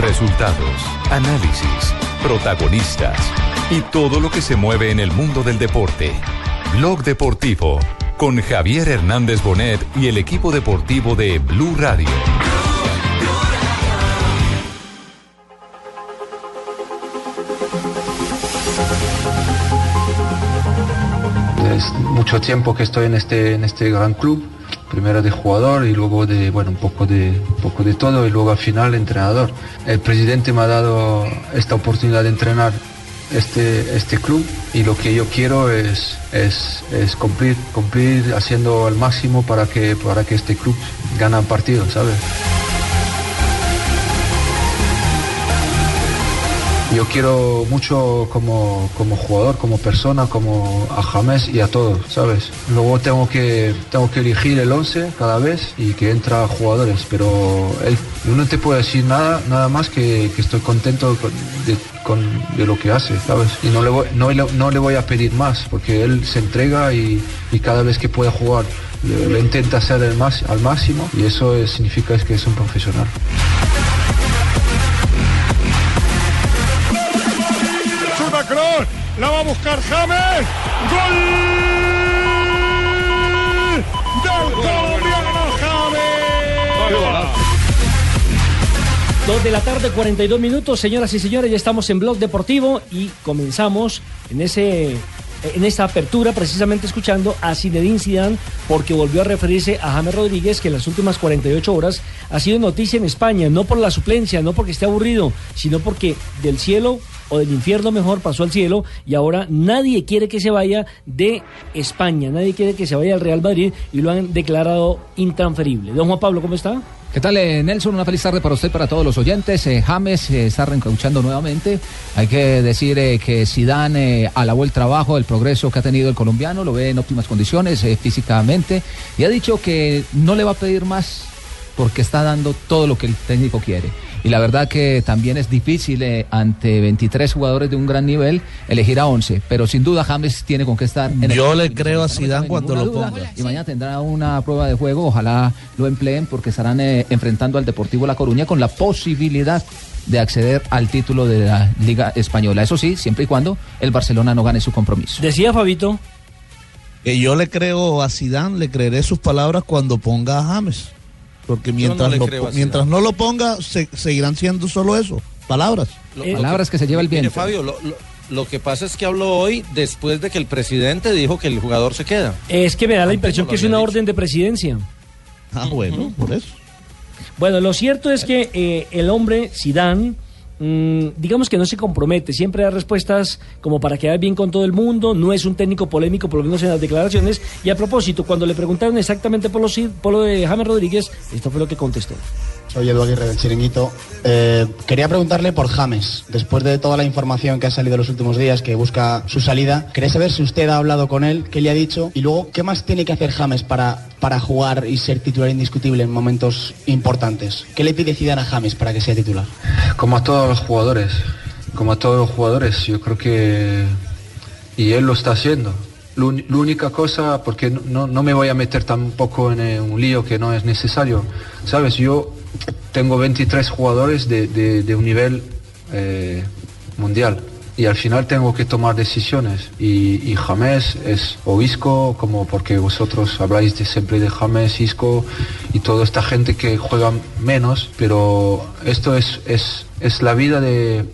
Resultados, análisis, protagonistas y todo lo que se mueve en el mundo del deporte. Blog Deportivo con Javier Hernández Bonet y el equipo deportivo de Blue Radio. Es mucho tiempo que estoy en este, en este gran club primero de jugador y luego de, bueno, un poco de, poco de todo y luego al final entrenador. El presidente me ha dado esta oportunidad de entrenar este, este club y lo que yo quiero es, es, es cumplir, cumplir haciendo el máximo para que, para que este club gane partidos, ¿sabes? Yo quiero mucho como, como jugador, como persona, como a James y a todos, ¿sabes? Luego tengo que, tengo que elegir el 11 cada vez y que entra jugadores, pero él no te puede decir nada, nada más que, que estoy contento de, con, de, lo que hace, ¿sabes? Y no le, voy, no, no le voy a pedir más, porque él se entrega y, y cada vez que puede jugar lo intenta hacer el más, al máximo y eso es, significa es que es un profesional. La va a buscar James. ¡Gol! ¡Del colombiano James! Dos de la tarde, 42 minutos, señoras y señores, ya estamos en Blog Deportivo y comenzamos en ese en esta apertura precisamente escuchando a Zinedine Zidane porque volvió a referirse a James Rodríguez que en las últimas 48 horas ha sido noticia en España, no por la suplencia, no porque esté aburrido, sino porque del cielo o del infierno mejor pasó al cielo y ahora nadie quiere que se vaya de España, nadie quiere que se vaya al Real Madrid y lo han declarado intransferible. Don Juan Pablo, ¿cómo está? ¿Qué tal, eh, Nelson? Una feliz tarde para usted, para todos los oyentes. Eh, James eh, está reencauchando nuevamente. Hay que decir que Zidane alabó el trabajo, el progreso que ha tenido el colombiano, lo ve en óptimas condiciones físicamente y ha dicho que no le va a pedir más porque está dando todo lo que el técnico quiere. Y la verdad que también es difícil eh, ante 23 jugadores de un gran nivel elegir a 11, pero sin duda James tiene con qué estar. En Yo el le creo a Zidane cuando lo duda. ponga. Y mañana tendrá una prueba de juego, ojalá lo empleen porque estarán eh, enfrentando al Deportivo La Coruña con la posibilidad de acceder al título de la Liga Española. Eso sí, siempre y cuando el Barcelona no gane su compromiso. Decía Fabito. Que yo le creo a Zidane, le creeré sus palabras cuando ponga a James. Porque mientras, le lo- mientras no lo ponga, se- seguirán siendo solo eso, palabras. Lo- Eh, lo Palabras que se lleva el Mire, viento. Fabio, lo, lo- lo que pasa es que habló hoy después de que el presidente dijo que el jugador se queda. Es que me da la impresión que es una dicho. orden de presidencia. Ah, bueno, por eso. Bueno, lo cierto es que eh, el hombre, Sidán, digamos que no se compromete, siempre da respuestas como para quedar bien con todo el mundo, no es un técnico polémico, por lo menos en las declaraciones. Y a propósito, cuando le preguntaron exactamente por lo, si- por lo de James Rodríguez, esto fue lo que contestó. Soy Edu Aguirre del Chiringuito. Eh, quería preguntarle por James. Después de toda la información que ha salido los últimos días, que busca su salida, quería saber si usted ha hablado con él, qué le ha dicho y luego qué más tiene que hacer James para, para jugar y ser titular indiscutible en momentos importantes. ¿Qué le pide Zidane a James para que sea titular? Como a todos los jugadores, como a todos los jugadores, yo creo que... Y él lo está haciendo. La única cosa, porque no- no, no me voy a meter tampoco en eh, un lío que no es necesario, ¿sabes? Yo tengo 23 jugadores de, un nivel eh, mundial. Y al final tengo que tomar decisiones. Y, y James es o Isco, como porque vosotros habláis de, siempre de James, Isco y toda esta gente que juega menos, pero esto es, es, es la vida de,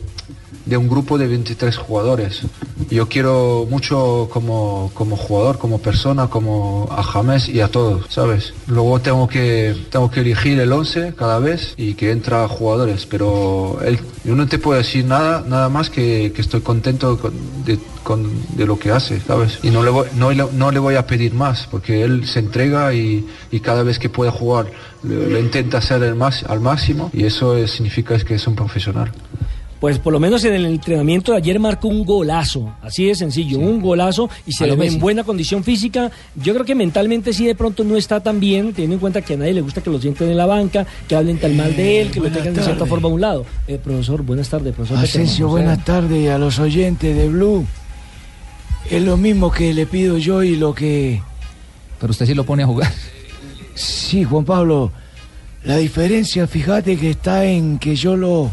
de un grupo de 23 jugadores yo quiero mucho como, como jugador, como persona, como a James y a todos, ¿sabes? Luego tengo que, tengo que elegir el 11 cada vez y que entra jugadores, pero él, yo no te puedo decir nada, nada más que, que estoy contento con- de, con- de lo que hace, ¿sabes? Y no le, voy, no, no le voy a pedir más, porque él se entrega y, y cada vez que puede jugar lo, intenta hacer el más, al máximo y eso es- significa que es un profesional. Pues por lo menos en el entrenamiento de ayer marcó un golazo, así de sencillo, un golazo y se lo ve en buena condición física. Yo creo que mentalmente sí de pronto no está tan bien, teniendo en cuenta que a nadie le gusta que lo sienten en la banca, que hablen tan mal de él, que lo tengan de cierta forma a un lado. Eh, profesor, buenas tardes, profesor. Asensio, buenas tardes y a los oyentes de Blue. Es lo mismo que le pido yo y lo que... Pero usted sí lo pone a jugar. Sí, Juan Pablo. La diferencia, fíjate que está en que yo lo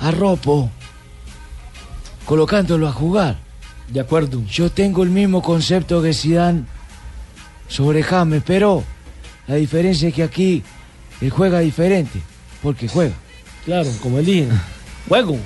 arropo colocándolo a jugar. De acuerdo. Yo tengo el mismo concepto que Zidane sobre James, pero la diferencia es que aquí él juega diferente, porque juega. Claro, como él dije. Juego.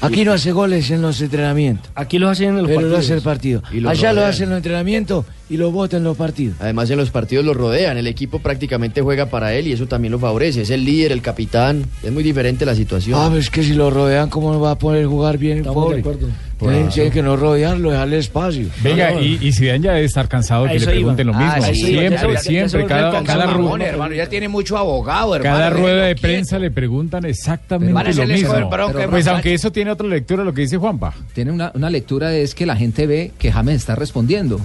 Aquí no hace goles en los entrenamientos. Aquí los hacen en los pero lo partidos. hace el partido. Y lo Allá lo hacen en los entrenamientos y lo vota en los partidos. Además en los partidos lo rodean, el equipo prácticamente juega para él y eso también lo favorece. Es el líder, el capitán, es muy diferente la situación. Ah, pues es que si lo rodean, ¿cómo no va a poder jugar bien el Estamos de pobre? acuerdo. Tienen, tienen que no rodearlo, dejarle espacio. Venga, y, y Zidane ya debe estar cansado que le iba. pregunten lo mismo. Ah, sí, siempre, ya ya siempre, volvió cada, cada, hermano, ya tiene mucho abogado, hermano. cada rueda de prensa le preguntan exactamente Van a lo mismo. bronca, Pues aunque eso tiene otra lectura lo que dice Juanpa. Tiene una, una lectura es que la gente ve que James está respondiendo.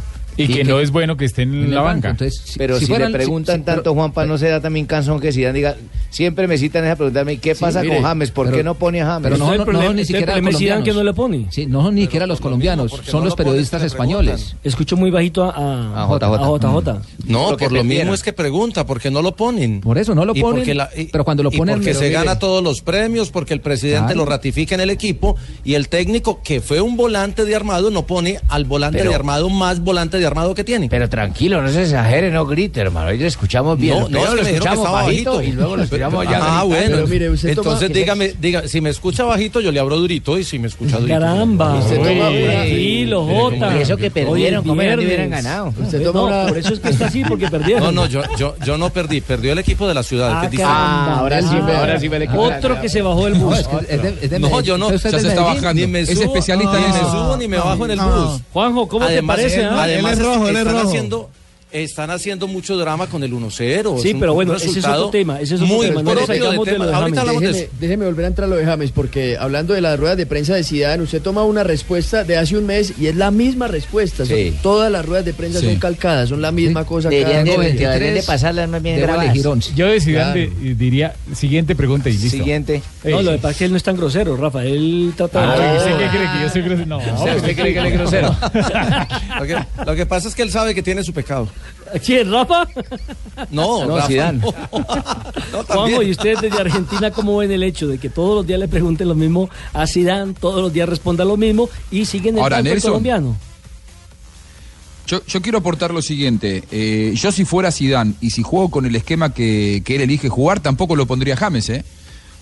Y, que, no es bueno que esté en, la banca. entonces, si- Pero si, fueran- le preguntan si- si- pero- tanto, Juanpa, ¿no se da también cansón que Zidane diga, siempre me citan esa preguntarme, ¿qué Sí, pasa mire, con James? ¿Por pero- qué no pone a James? Pero no, no, problema- no, ni siquiera los colombianos. que no le pone. Sí, no, ni siquiera los colombianos, son no los periodistas le españoles. Escucho muy bajito a, a, A JJ. a JJ. No, por lo mismo es que pregunta, porque no lo ponen. Por eso no lo ponen, porque la- y- pero cuando lo ponen... porque se gana todos los premios, porque el presidente lo ratifica en el equipo y el técnico, que fue un volante de armado, no pone al volante Pero- de armado más volante de armado que tiene. Pero tranquilo, no se exagere, no grite, hermano. Ahí lo escuchamos bien. No, no, es que lo escuchamos bajito, bajito y luego lo escuchamos ya. Ah, bueno. Pero mire, usted toma- Entonces dígame, diga, si me escucha bajito, yo le abro durito y si me escucha durito. Caramba. Usted toma Uy, una- Tranquilo, Jota. Y eso que perdieron, como es no hubieran ganado. Usted No, toma una- por eso es que está así, porque perdieron. No, no, yo, yo, yo no perdí, perdió el equipo de la ciudad. Ah, que es distinto. caramba. Ah, ahora sí, Ah, ahora sí me le Otro que se bajó del No, bus. es, que es de, es de No, yo no. Ya es se está bajando. Ni me Es subo, especialista en ni me subo ni me bajo en el no. bus. Juanjo, ¿cómo te parece? ah? además es rojo, él es rojo. haciendo están haciendo mucho drama con el 1-0. Sí, es un pero bueno, ese es otro tema, ese es otro muy tema, no de de lo tema. de Ahorita hablamos de Déjeme, eso. déjeme volver a entrar a lo de James, porque hablando de las ruedas de prensa de Zidane, usted toma una respuesta de hace un mes y es la misma respuesta. Son- todas las ruedas de prensa Sí. son calcadas, son la misma cosa. Deberían cada de, deberían de pasarlas más bien Debo grabadas. elegir 11. Yo de Zidane Claro. de- diría, siguiente pregunta y listo. Siguiente. No, lo que pasa es que él no es tan grosero, Rafa. Él trata Ah, de... ¿usted qué cree que yo soy grosero? No, ¿Usted cree que él es grosero? Lo que pasa es que él sabe que tiene su pecado. ¿Quién, Rafa? No, No, Rafa, Zidane. no. No, Juanjo. ¿y ustedes desde Argentina cómo ven el hecho de que todos los días le pregunten lo mismo a Zidane, todos los días responda lo mismo y siguen el Ahora, Nelson. colombiano? Yo, yo quiero aportar lo siguiente. eh, yo si fuera Zidane y si juego con el esquema que, que él elige jugar, tampoco lo pondría James, ¿eh?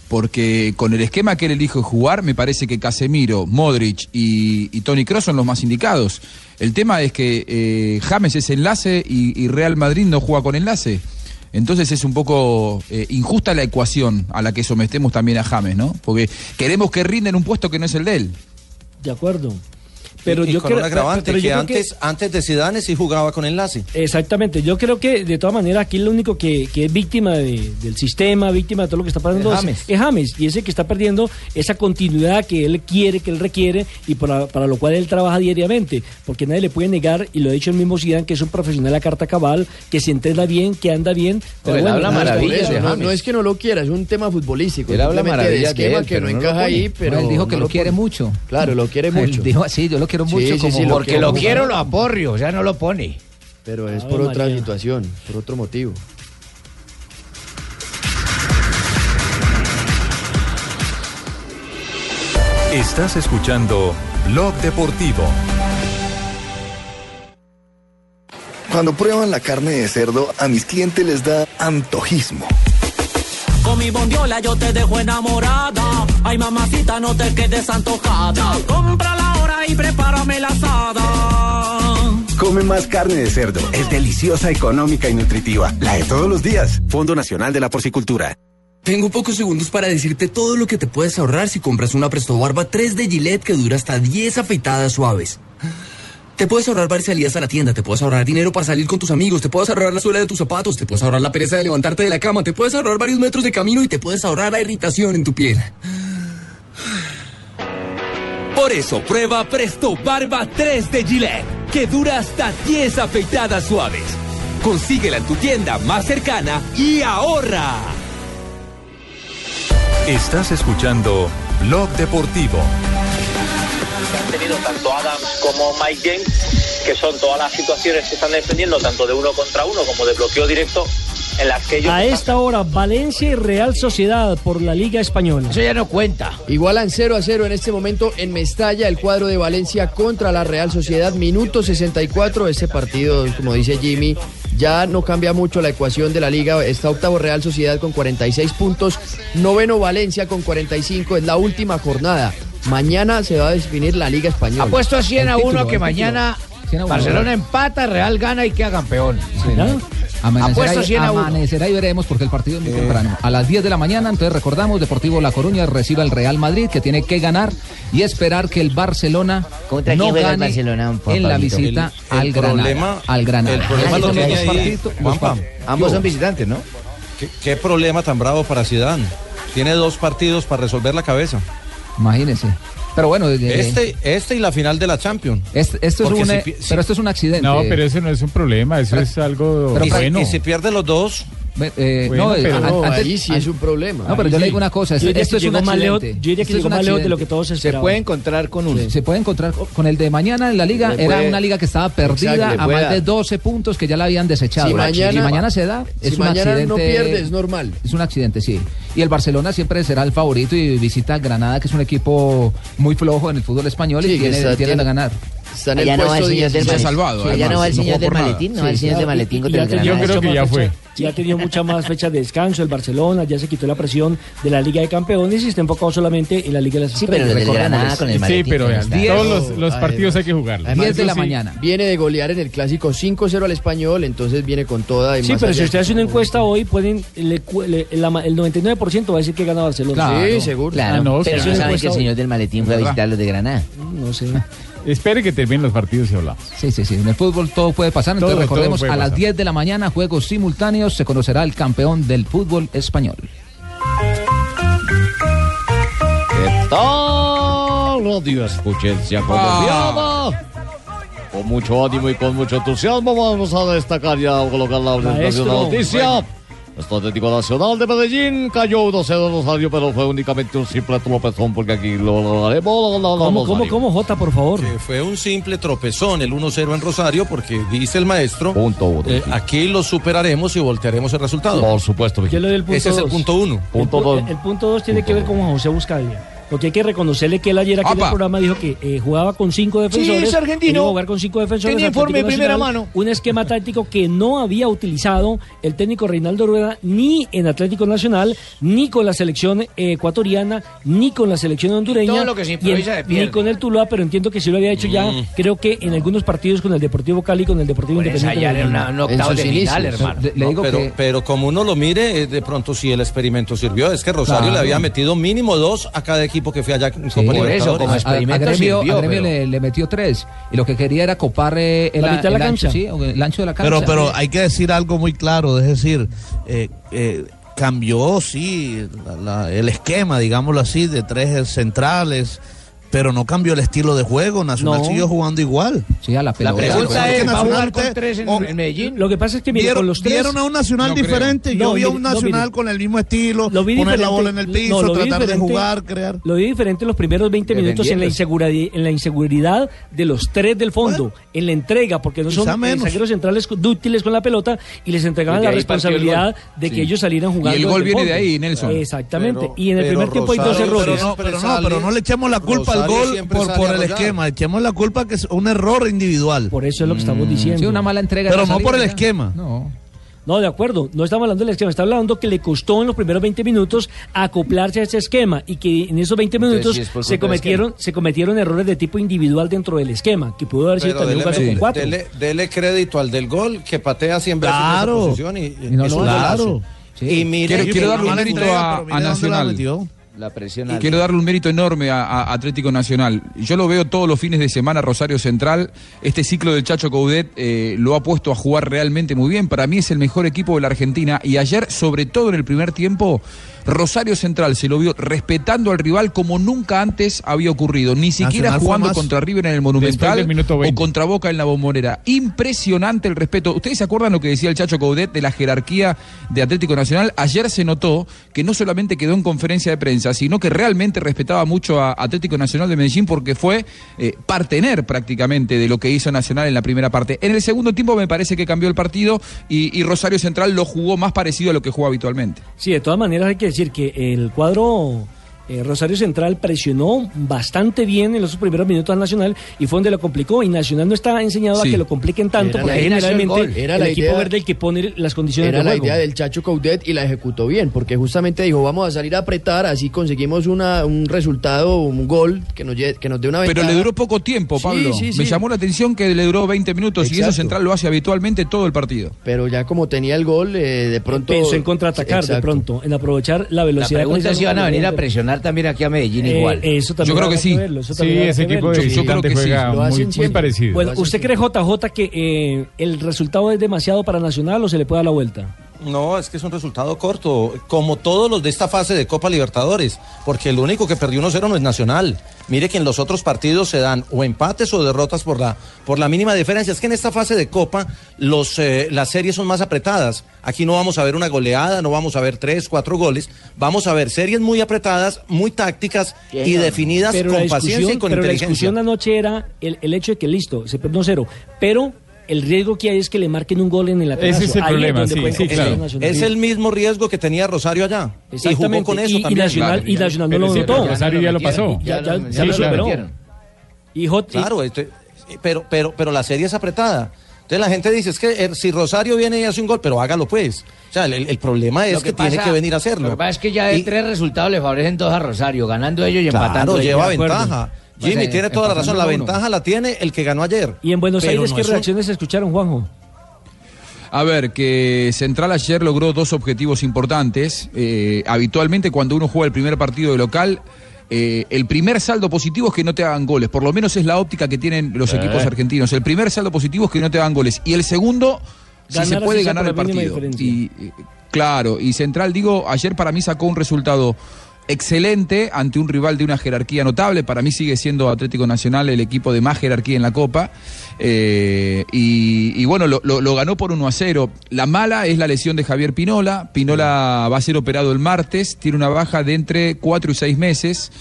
Porque con el esquema que él elige jugar, me parece que Casemiro, Modric y, Tony Kroos son los más indicados. El tema es que eh, James es enlace y, y Real Madrid no juega con enlace. Entonces es un poco eh, injusta la ecuación a la que sometemos también a James, ¿no? Porque queremos que rinda en un puesto que no es el de él. De acuerdo. Pero y yo con creo, un agravante, pero yo que creo antes, antes de Zidane sí jugaba con enlace. Exactamente, yo creo que de todas maneras aquí lo único que, que es víctima de- del sistema, víctima de todo lo que está pasando Es es, James. es James y ese que está perdiendo esa continuidad que él quiere, que él requiere y para, para lo cual él trabaja diariamente, porque nadie le puede negar, y lo ha dicho el mismo Zidane, que es un profesional a carta cabal, que se entrena bien, que anda bien. Pero él bueno, habla maravillas no. No es que no lo quiera, es un tema futbolístico. Él habla de esquema él, que no encaja ahí, pero él dijo que no lo quiere mucho. Claro, lo quiere Él mucho. dijo así, yo lo quiero mucho. Sí, sí, como- sí, lo Porque quiero lo quiero, lo aporrio, o sea, no lo pone. Pero es por otra situación, por otro motivo. Estás escuchando Blog Deportivo. Cuando prueban la carne de cerdo, a mis clientes les da antojismo. Con mi bondiola yo te dejo enamorada. Ay, mamacita, no te quedes antojada. Compra la hora y prepárame la asada. Come más carne de cerdo. Es deliciosa, económica y nutritiva. La de todos los días. Fondo Nacional de la Porcicultura. Tengo pocos segundos para decirte todo lo que te puedes ahorrar si compras una Presto Barba 3 de Gillette que dura hasta 10 afeitadas suaves. Te puedes ahorrar varias salidas a la tienda, te puedes ahorrar dinero para salir con tus amigos, te puedes ahorrar la suela de tus zapatos, te puedes ahorrar la pereza de levantarte de la cama, te puedes ahorrar varios metros de camino y te puedes ahorrar la irritación en tu piel. Por eso prueba Presto Barba 3 de Gillette, que dura hasta 10 afeitadas suaves. Consíguela en tu tienda más cercana y ahorra. Estás escuchando Blog Deportivo. Han tenido tanto Adams como Mike James, que son todas las situaciones que están defendiendo, tanto de uno contra uno como de bloqueo directo, en las que ellos... A esta hora, Valencia y Real Sociedad por la Liga Española. Eso ya no cuenta. Igualan 0 a 0 en este momento en Mestalla, el cuadro de Valencia contra la Real Sociedad. Minuto 64. Ese partido, como dice Jimmy, ya no cambia mucho la ecuación de la liga. Está octavo Real Sociedad con 46 puntos. Noveno Valencia con 45. Es la última jornada. Mañana se va a definir la Liga Española. Apuesto 100 a El 1 título, que mañana. Barcelona empata, Real gana y queda campeón. Amanecerá, Apuesto y- 100 a 1. amanecerá y veremos porque el partido es muy temprano. A las 10 de la mañana, entonces recordamos, Deportivo La Coruña recibe al Real Madrid que tiene que ganar y esperar que el Barcelona ¿Contra no gane Barcelona, en la visita El- el al Granada. problema- al Granada. el problema lo son tiene los ahí, partidos- Ambos son visitantes, ¿no? ¿Qué, qué problema tan bravo para Zidane. Tiene dos partidos para resolver la cabeza. Imagínese. Pero bueno, eh, Este, este y la final de la Champions. Este- esto es un, si si- pero esto es un accidente. No, pero eso no es un problema, eso Pero- es algo pero- bueno. Y si pierde los dos. Eh, Bueno, no, eh, pero- an- No, antes- ahí sí es un problema. No, pero yo le digo una cosa, Yo diría esto que es un accidente. yo diría que llegó un más lejos de lo que todos esperaban. encontrar con uno. Se puede encontrar co- con el de mañana en la liga. Era puede- una liga que estaba perdida Exacto, a puede más de dar. 12 puntos que ya la habían desechado. Si mañana- si mañana se da, si es un mañana accidente. no pierde, es normal. Es un accidente, sí. Y el Barcelona siempre será el favorito y visita Granada, que es un equipo muy flojo en el fútbol español y Sí, tiene, tiene tiene- a ganar. Está en Allá el no va el puesto señor del 16. maletín. Allá no va el señor del maletín, no va el señor del maletín contra el Yo creo que ya fue. Ya tenía muchas más fechas de descanso el Barcelona, ya se quitó la presión de la Liga de Campeones y está enfocado solamente en la Liga de las Sí, pero Estrellas. Recordemos. Granada con el Sí, maletín. pero ahí vean, todos los, los partidos hay que jugarlos. 10 de la Sí. mañana. Viene de golear en el clásico 5-0 al español, entonces viene con toda. y Sí, más pero allá- si usted hace una encuesta hoy, pueden le le- la- el 99% va a decir que gana Barcelona. Claro. Sí, seguro. Claro, Ah, no, pero sí, no sí, saben que el señor del maletín fue a visitar a los de Granada. No sé. Espere que terminen los partidos y hablamos. Sí, sí, sí. En el fútbol todo puede pasar. Entonces Todo, recordemos, a las pasar. 10 de la mañana, juegos simultáneos, se conocerá el campeón del fútbol español. ¿Qué tal, Radio Escuchencia Colombiana? Con mucho ánimo y con mucho entusiasmo vamos a destacar ya o colocar la presentación de la noticia. Nuestro Atlético Nacional de Medellín cayó 1-0 en Rosario, pero fue únicamente un simple tropezón porque aquí lo lo- ¿Cómo, cómo, cómo, Jota, por favor? Que fue un simple tropezón, el 1-0 en Rosario, porque dice el maestro, Punto uno. eh, aquí lo superaremos y voltearemos el resultado. Por supuesto, el punto Ese es el dos. punto uno. El, Punto pu- dos. el punto 2 tiene Punto que ver dos. con José Buscalia. Porque hay que reconocerle que él ayer aquí en el programa dijo que eh, jugaba con cinco defensores. es argentino. que iba a jugar con cinco defensores. Tenía informe de primera Nacional, mano. Un esquema táctico que no había utilizado el técnico Reinaldo Rueda ni en Atlético Nacional, ni con la selección eh, ecuatoriana, ni con la selección hondureña. Todo lo que se en- improvisa se pierde. Ni con el Tuluá, pero entiendo que sí lo había hecho ya, creo que en algunos partidos con el Deportivo Cali, con el Deportivo Por Independiente. en una- un octavo de final, hermano. Le, No, digo pero, que pero como uno lo mire, eh, de pronto sí el experimento sirvió. Es que Rosario Claro. le había metido mínimo dos a cada equipo que fue allá Sí, Copa por eso, como a, a- a experimento Gremio, sirvió, a Gremio pero- le, le metió tres y lo que quería era copar eh, el, La la ancho, cancha. sí, o el ancho de la cancha. Pero, pero hay que decir algo muy claro, es decir, eh, eh, cambió, sí, la- la- el esquema, digámoslo así, de tres centrales, pero no cambió el estilo de juego. Nacional No. siguió jugando igual. Sí, a la La pelota. pregunta Es ¿va a Nacional jugar con tres en, o- en Medellín? Lo que pasa es que mire, Vieron, con los tres. vieron a un Nacional No diferente. Yo No, vi a un Nacional mire. con el mismo estilo, Lo vi poner la diferente- bola en el piso, tratar de diferente- jugar, crear. Lo vi diferente los primeros 20 minutos en la, inseguridad, en la inseguridad de los tres del fondo, en la entrega, porque no son zagueros centrales dúctiles con la pelota y les entregaban la responsabilidad de que Sí. ellos salieran jugando. Y el gol viene de ahí, Nelson. Exactamente. Pero- y en el primer tiempo hay dos errores. Pero no, pero no, pero no le echemos la culpa al Rosario gol siempre por, el esquema. Echemos la culpa que es un error individual. Por eso es lo que estamos diciendo. Sí, una mala entrega. Pero no por el esquema. No. No, de acuerdo, no estamos hablando del esquema, está hablando que le costó en los primeros 20 minutos acoplarse a ese esquema y que en esos 20 Entonces, minutos sí es se cometieron se cometieron errores de tipo individual dentro del esquema, que pudo haber sido Pero también un caso dele, con cuatro. dele- dele crédito al del gol que patea 100 veces Claro. en esa posición y, Y no un golazo. Claro. Y mire Quiero, quiero darle un mérito a, a Nacional. La presión Y alta. quiero darle un mérito enorme a, a Atlético Nacional. Yo lo veo todos los fines de semana Rosario Central. Este ciclo del Chacho Coudet eh, lo ha puesto a jugar realmente muy bien. Para mí es el mejor equipo de la Argentina. Y ayer, sobre todo en el primer tiempo, Rosario Central se lo vio respetando al rival como nunca antes había ocurrido. Ni siquiera Nacional jugando contra River en el Monumental o 20. contra Boca en la Bombonera. Impresionante el respeto. ¿Ustedes se acuerdan lo que decía el Chacho Coudet de la jerarquía de Atlético Nacional? Ayer se notó que no solamente quedó en conferencia de prensa, sino que realmente respetaba mucho a Atlético Nacional de Medellín porque fue eh, partener prácticamente de lo que hizo Nacional en la primera parte. En el segundo tiempo me parece que cambió el partido y, y Rosario Central lo jugó más parecido a lo que juega habitualmente. Sí, de todas maneras hay que decir que el cuadro eh, Rosario Central presionó bastante bien en los primeros minutos al Nacional y fue donde lo complicó. Y Nacional no está enseñado Sí. a que lo compliquen tanto, Era porque la- el generalmente gol. Era el la equipo idea- verde el que pone las condiciones Era de la juego. idea del Chacho Coudet y la ejecutó bien, porque justamente dijo, vamos a salir a apretar, así conseguimos una, un resultado, un gol que nos, que nos dé una Pero ventaja. le duró poco tiempo, Pablo. sí, sí. Me llamó la atención que le duró 20 minutos y eso. Central lo hace habitualmente todo el partido. Pero ya como tenía el gol, eh, de pronto... Pensó en contraatacar de pronto, en aprovechar la La velocidad. pregunta es si van a venir a precisamente. También aquí a Medellín Eh, igual. eso también Yo creo que sí. verlo, ese equipo de Yo- yo creo visitante que sí. juega Lo muy, parecido. Bueno, ¿usted cree, JJ, que eh, el resultado es demasiado para Nacional o se le puede dar la vuelta? No, es que es un resultado corto, como todos los de esta fase de Copa Libertadores, porque el único que perdió 1-0 no es Nacional. Mire que en los otros partidos se dan o empates o derrotas por la, por la mínima diferencia. Es que en esta fase de Copa los, eh, las series son más apretadas. Aquí no vamos a ver una goleada, no vamos a ver tres, cuatro goles. Vamos a ver series muy apretadas, muy tácticas y definidas Pero con paciencia y con pero la inteligencia. discusión anoche era el, el hecho de que listo, se perdió 1-0, pero el riesgo que hay es que le marquen un gol en el atraso. Ese es el Ahí problema, donde sí, sí, claro. Es el mismo riesgo que tenía Rosario allá. Y jugó con eso y, y también. Nacional, y Nacional no lo notó. Rosario ya lo pasó. Ya, ya, Ya lo- ya lo superó. Y Hot- y- Claro, este, pero, pero, pero la serie es apretada. Entonces la gente dice, es que eh, si Rosario viene y hace un gol, pero hágalo pues. O sea, el, el problema es Lo que, tiene pasa- que venir a hacerlo. Lo que pasa es que ya de Y- tres resultados le favorecen dos a Rosario, ganando ellos y empatando Claro, ellos. lleva acuerdo. ventaja. Jimmy eh, tiene toda la razón, la uno. ventaja la tiene el que ganó ayer. y en Buenos Pero Aires, no ¿qué un- reacciones escucharon, Juanjo? A ver, que Central ayer logró dos objetivos importantes. Eh, habitualmente cuando uno juega el primer partido de local, eh, el primer saldo positivo es que no te hagan goles. Por lo menos es la óptica que tienen los Eh. equipos argentinos. El primer saldo positivo es que no te hagan goles. Y el segundo, si se puede ganar el partido. Y, claro, y Central, digo, ayer para mí sacó un resultado excelente ante un rival de una jerarquía notable. Para mí sigue siendo Atlético Nacional el equipo de más jerarquía en la Copa. Eh, y, bueno, lo, lo- lo ganó por 1 a 0. La mala es la lesión de Javier Pinola. Pinola va a ser operado el martes. Tiene una baja de entre 4 y 6 meses.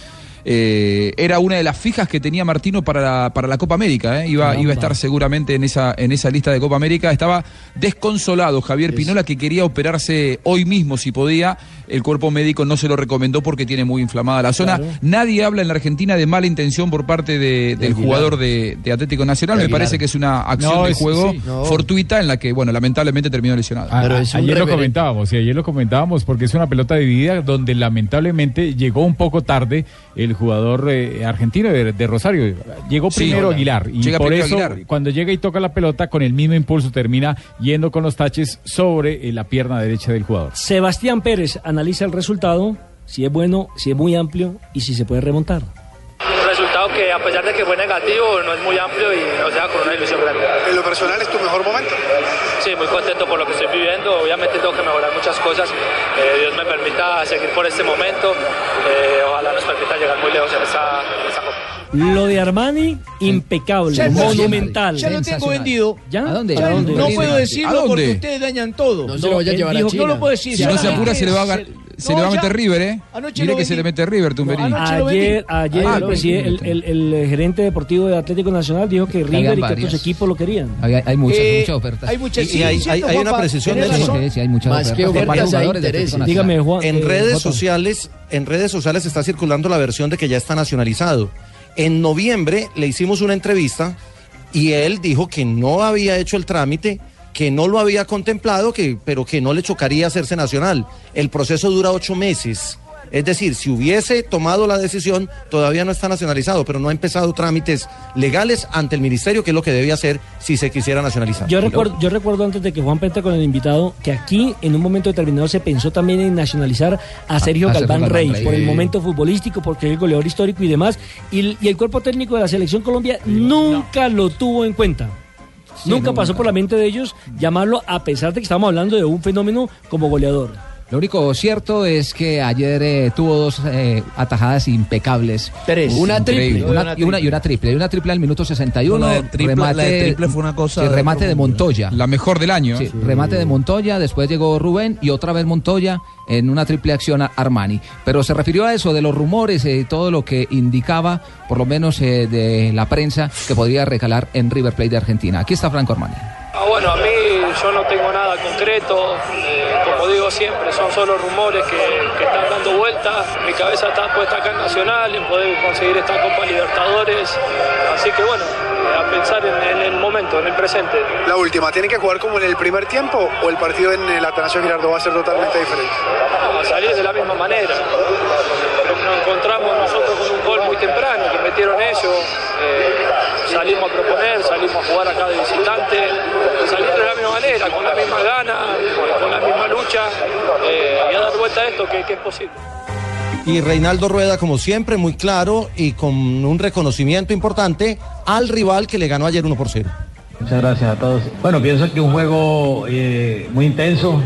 Eh, era una de las fijas que tenía Martino para la, para la Copa América. ¿eh? Iba, iba a estar seguramente en esa, en esa lista de Copa América. Estaba desconsolado Javier Pinola, que quería operarse hoy mismo si podía. El cuerpo médico no se lo recomendó porque tiene muy inflamada la zona. Claro. Nadie habla en la Argentina de mala intención por parte de- del Aguilar. jugador de, de Atlético Nacional. De Me parece que es una acción No, de es- juego sí. No. fortuita en la que, bueno, lamentablemente terminó lesionado. A- Pero a- es un ayer lo comentábamos, y ayer lo comentábamos porque es una pelota dividida donde lamentablemente llegó un poco tarde el jugador eh, argentino de, de Rosario. Llegó Sí, primero hola. Aguilar y Llega por eso Aguilar. cuando llega y toca la pelota con el mismo impulso termina yendo con los taches sobre eh, la pierna derecha del jugador. Sebastián Pérez analiza el resultado, si es bueno, si es muy amplio y si se puede remontar. Resultado que a pesar de que fue negativo, no es muy amplio y nos deja con una ilusión grande. En lo personal es tu mejor momento. Sí, muy contento por lo que estoy viviendo. Obviamente tengo que mejorar muchas cosas. Eh, Dios me permita seguir por este momento. Eh, ojalá nos permita llegar muy lejos en esta, en esta Copa. Lo de Armani, impecable, Ya monumental. Ya lo tengo vendido. ¿Ya? ¿A dónde? ¿A dónde? no ¿A puedo decirlo porque ustedes dañan todo. No se lo vaya a llevar a China. No lo puedo decir. Si no se apura, se le va a, se- No, le va a ya. meter River, ¿eh? Anoche Mire que se le mete River, Tumberini. No. Ayer, ayer Ah, el, lo presidente- vendí. el, el- el gerente deportivo de Atlético Nacional dijo que River y que varias. otros equipos lo querían. Hay, hay muchas, Eh, muchas ofertas. Hay muchas Y- hay- sí, hay- una precisión de eso. Sí, sí, hay muchas Más ofertas hay intereses. Dígame, Juan. En eh, redes Jota. sociales, en redes sociales está circulando la versión de que ya está nacionalizado. En noviembre le hicimos una entrevista y él dijo que no había hecho el trámite, que no lo había contemplado, que, pero que no le chocaría hacerse nacional. El proceso dura ocho meses. Es decir, si hubiese tomado la decisión, todavía no está nacionalizado, pero no ha empezado trámites legales ante el ministerio, que es lo que debía hacer si se quisiera nacionalizar. Yo recuerdo, yo recuerdo antes de que Juan Penta con el invitado que aquí en un momento determinado se pensó también en nacionalizar a Sergio a Sergio Galván Galván Rey Rey. por el momento futbolístico, porque es el goleador histórico y demás. Y el cuerpo técnico de la selección Colombia nunca lo tuvo en cuenta. Nunca pasó por la mente de ellos llamarlo a pesar de que estamos hablando de un fenómeno como goleador. Lo único cierto es que ayer eh, tuvo dos eh, atajadas impecables. Tres. Una triple. Una, y, una, y una triple. Y una triple al minuto 61. No, la de triple- la de triple fue una cosa sí, remate de. Montoya. La mejor del año. Sí, ¿eh? remate de Montoya, después llegó Rubén y otra vez Montoya en una triple acción a Armani. Pero se refirió a eso, de los rumores y todo lo que indicaba, por lo menos eh, de la prensa, que podría recalar en River Plate de Argentina. Aquí está Franco Armani. Ah, bueno, a mí yo no tengo nada concreto, digo siempre, son solo rumores que, que están dando vueltas. Mi cabeza está puesta acá en Nacional, en poder conseguir esta Copa Libertadores. Así que bueno, a pensar en, en el momento, en el presente. La última, ¿tienen que jugar como en el primer tiempo o el partido en el Atanasio Girardot va a ser totalmente diferente? a salir de la misma manera. Nos encontramos nosotros con un gol muy temprano que metieron ellos. eh, salimos a proponer, salimos a jugar acá de visitante, salir de la misma manera, con la misma gana, eh, con la misma lucha eh, y a dar vuelta a esto que, que es posible. Y Reinaldo Rueda, como siempre, muy claro y con un reconocimiento importante al rival que le ganó ayer 1 por 0. Muchas gracias a todos. Bueno, pienso que un juego eh, muy intenso.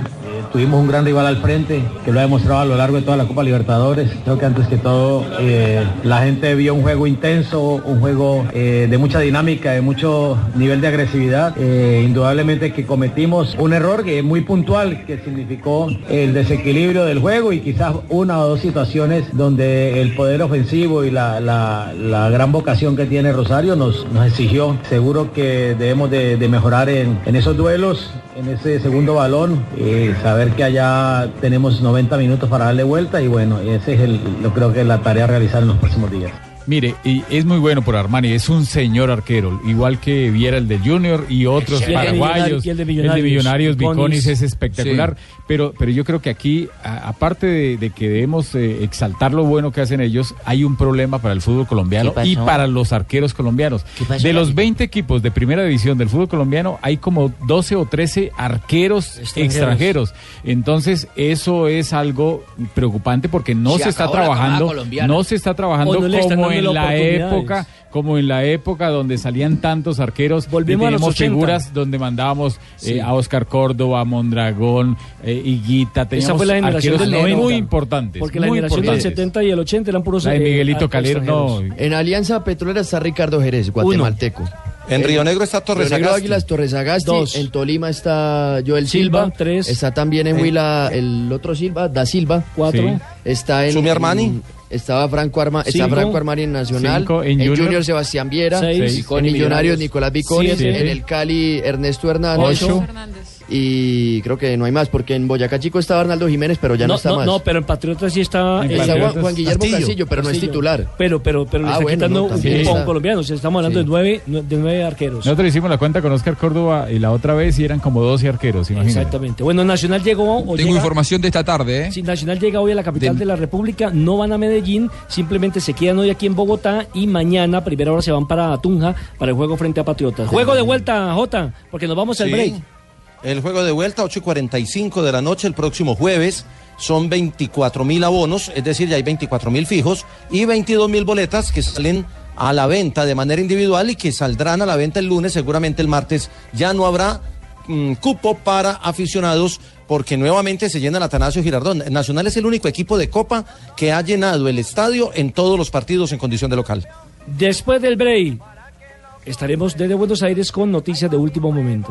Tuvimos un gran rival al frente que lo ha demostrado a lo largo de toda la Copa Libertadores. Creo que antes que todo eh, la gente vio un juego intenso, un juego eh, de mucha dinámica, de mucho nivel de agresividad. Eh, indudablemente que cometimos un error que es muy puntual, que significó el desequilibrio del juego y quizás una o dos situaciones donde el poder ofensivo y la, la- gran vocación que tiene Rosario nos, nos exigió. Seguro que debemos de, de mejorar en, en esos duelos, en ese segundo balón, saber que allá tenemos 90 minutos para darle vuelta y bueno, ese es el, yo creo que es la tarea realizar en los próximos días. Mire, y es muy bueno por Armani, es un señor arquero, igual que Viera el de Junior y otros Y el de paraguayos. Millonarios, y el de El de Millonarios. Viconis es espectacular. Pero, pero yo creo que aquí, a- aparte de, de que debemos eh, exaltar lo bueno que hacen ellos, hay un problema para el fútbol colombiano y para los arqueros colombianos. pasó, De los David? 20 equipos de primera división del fútbol colombiano, hay como 12 o 13 arqueros Extranjeros. extranjeros. Entonces, eso es algo preocupante porque no Se se, está trabajando, no se está trabajando O no le están como en la la época, como en la época donde salían tantos arqueros. Volvimos y a los teníamos 80. figuras donde mandábamos Sí. eh, a Oscar Córdoba, a Mondragón, eh, Higuita. Esa Teníamos fue la generación arqueros del 90. muy importantes. Porque la muy generación del importantes. 70 y el 80 eran puros La de eh, Miguelito Calero, no. En Alianza Petrolera está Ricardo Jerez, guatemalteco. En Río Negro está Torres Río Negro. Águilas, Torres Sagasti. Dos. En Tolima está Joel Silva, Silva. tres. Está también en Eh. Huila el otro Silva, Da Silva. Cuatro. Sí. Está en. Sumi Armani. en- estaba Franco, Arma, está Cinco. Franco Armani en Nacional. Cinco. En En, Junior. Junior, Sebastián Viera. Seis. Con Millonarios Nicolás Viconi. Siete. En el Cali Ernesto Hernández. Ocho. Y creo que no hay más, porque en Boyacá Chico estaba Arnaldo Jiménez, pero ya no, no, está no, más. no, pero en Patriotas sí está. En eh. Juan, Juan Guillermo Castillo. Castillo, pero no es titular. Pero, pero, pero le Ah, está bueno, quitando no, un está. colombiano. O sea, estamos hablando Sí. de, nueve, de nueve arqueros. Nosotros hicimos la cuenta con Oscar Córdoba y la otra vez y eran como 12 arqueros, imagínate. Exactamente. Bueno, Nacional llegó. O Tengo llega- información de esta tarde, ¿eh? Si Nacional llega hoy a la capital De- de la República, no van a Medellín, simplemente se quedan hoy aquí en Bogotá y mañana, a primera hora, se van para Tunja para el juego frente a Patriotas. Juego de vuelta, Jota, porque nos vamos al Sí. break. El juego de vuelta, 8 y 45 de la noche, el próximo jueves. Son 24 mil abonos, es decir, ya hay 24 mil fijos y 22 mil boletas que salen a la venta de manera individual y que saldrán a la venta el lunes, seguramente el martes. Ya no habrá mm, cupo para aficionados porque nuevamente se llena el Atanasio Girardón. Nacional es el único equipo de Copa que ha llenado el estadio en todos los partidos en condición de local. Después del break, estaremos desde Buenos Aires con noticias de último momento.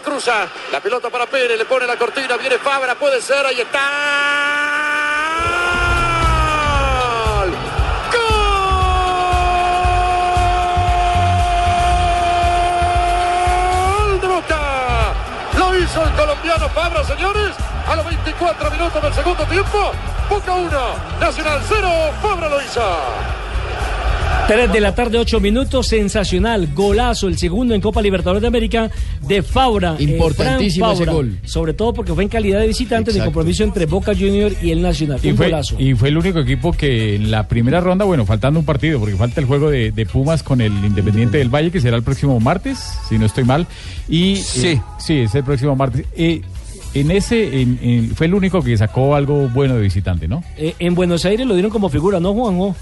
Cruza. La pelota para Pérez, le pone la cortina, viene Fabra, puede ser, ahí está. Hizo el colombiano Fabra, señores, a los 24 minutos del segundo tiempo. Boca 1, Nacional 0, Fabra lo hizo. 3 de la tarde, 8 minutos, sensacional, golazo, el segundo en Copa Libertadores de América de Fabra. eh, Importantísimo ese gol. Sobre todo porque fue en calidad de visitante de compromiso entre Boca Junior y el Nacional. Y un fue, golazo. y fue el único equipo que en la primera ronda, bueno, faltando un partido, porque falta el juego de, de Pumas con el Independiente del Valle, que será el próximo martes, si no estoy mal. Y Sí. eh, sí, es el próximo martes. Eh, en ese, en- en- fue el único que sacó algo bueno de visitante, ¿no? Eh, en Buenos Aires lo dieron como figura, ¿no, Juanjo?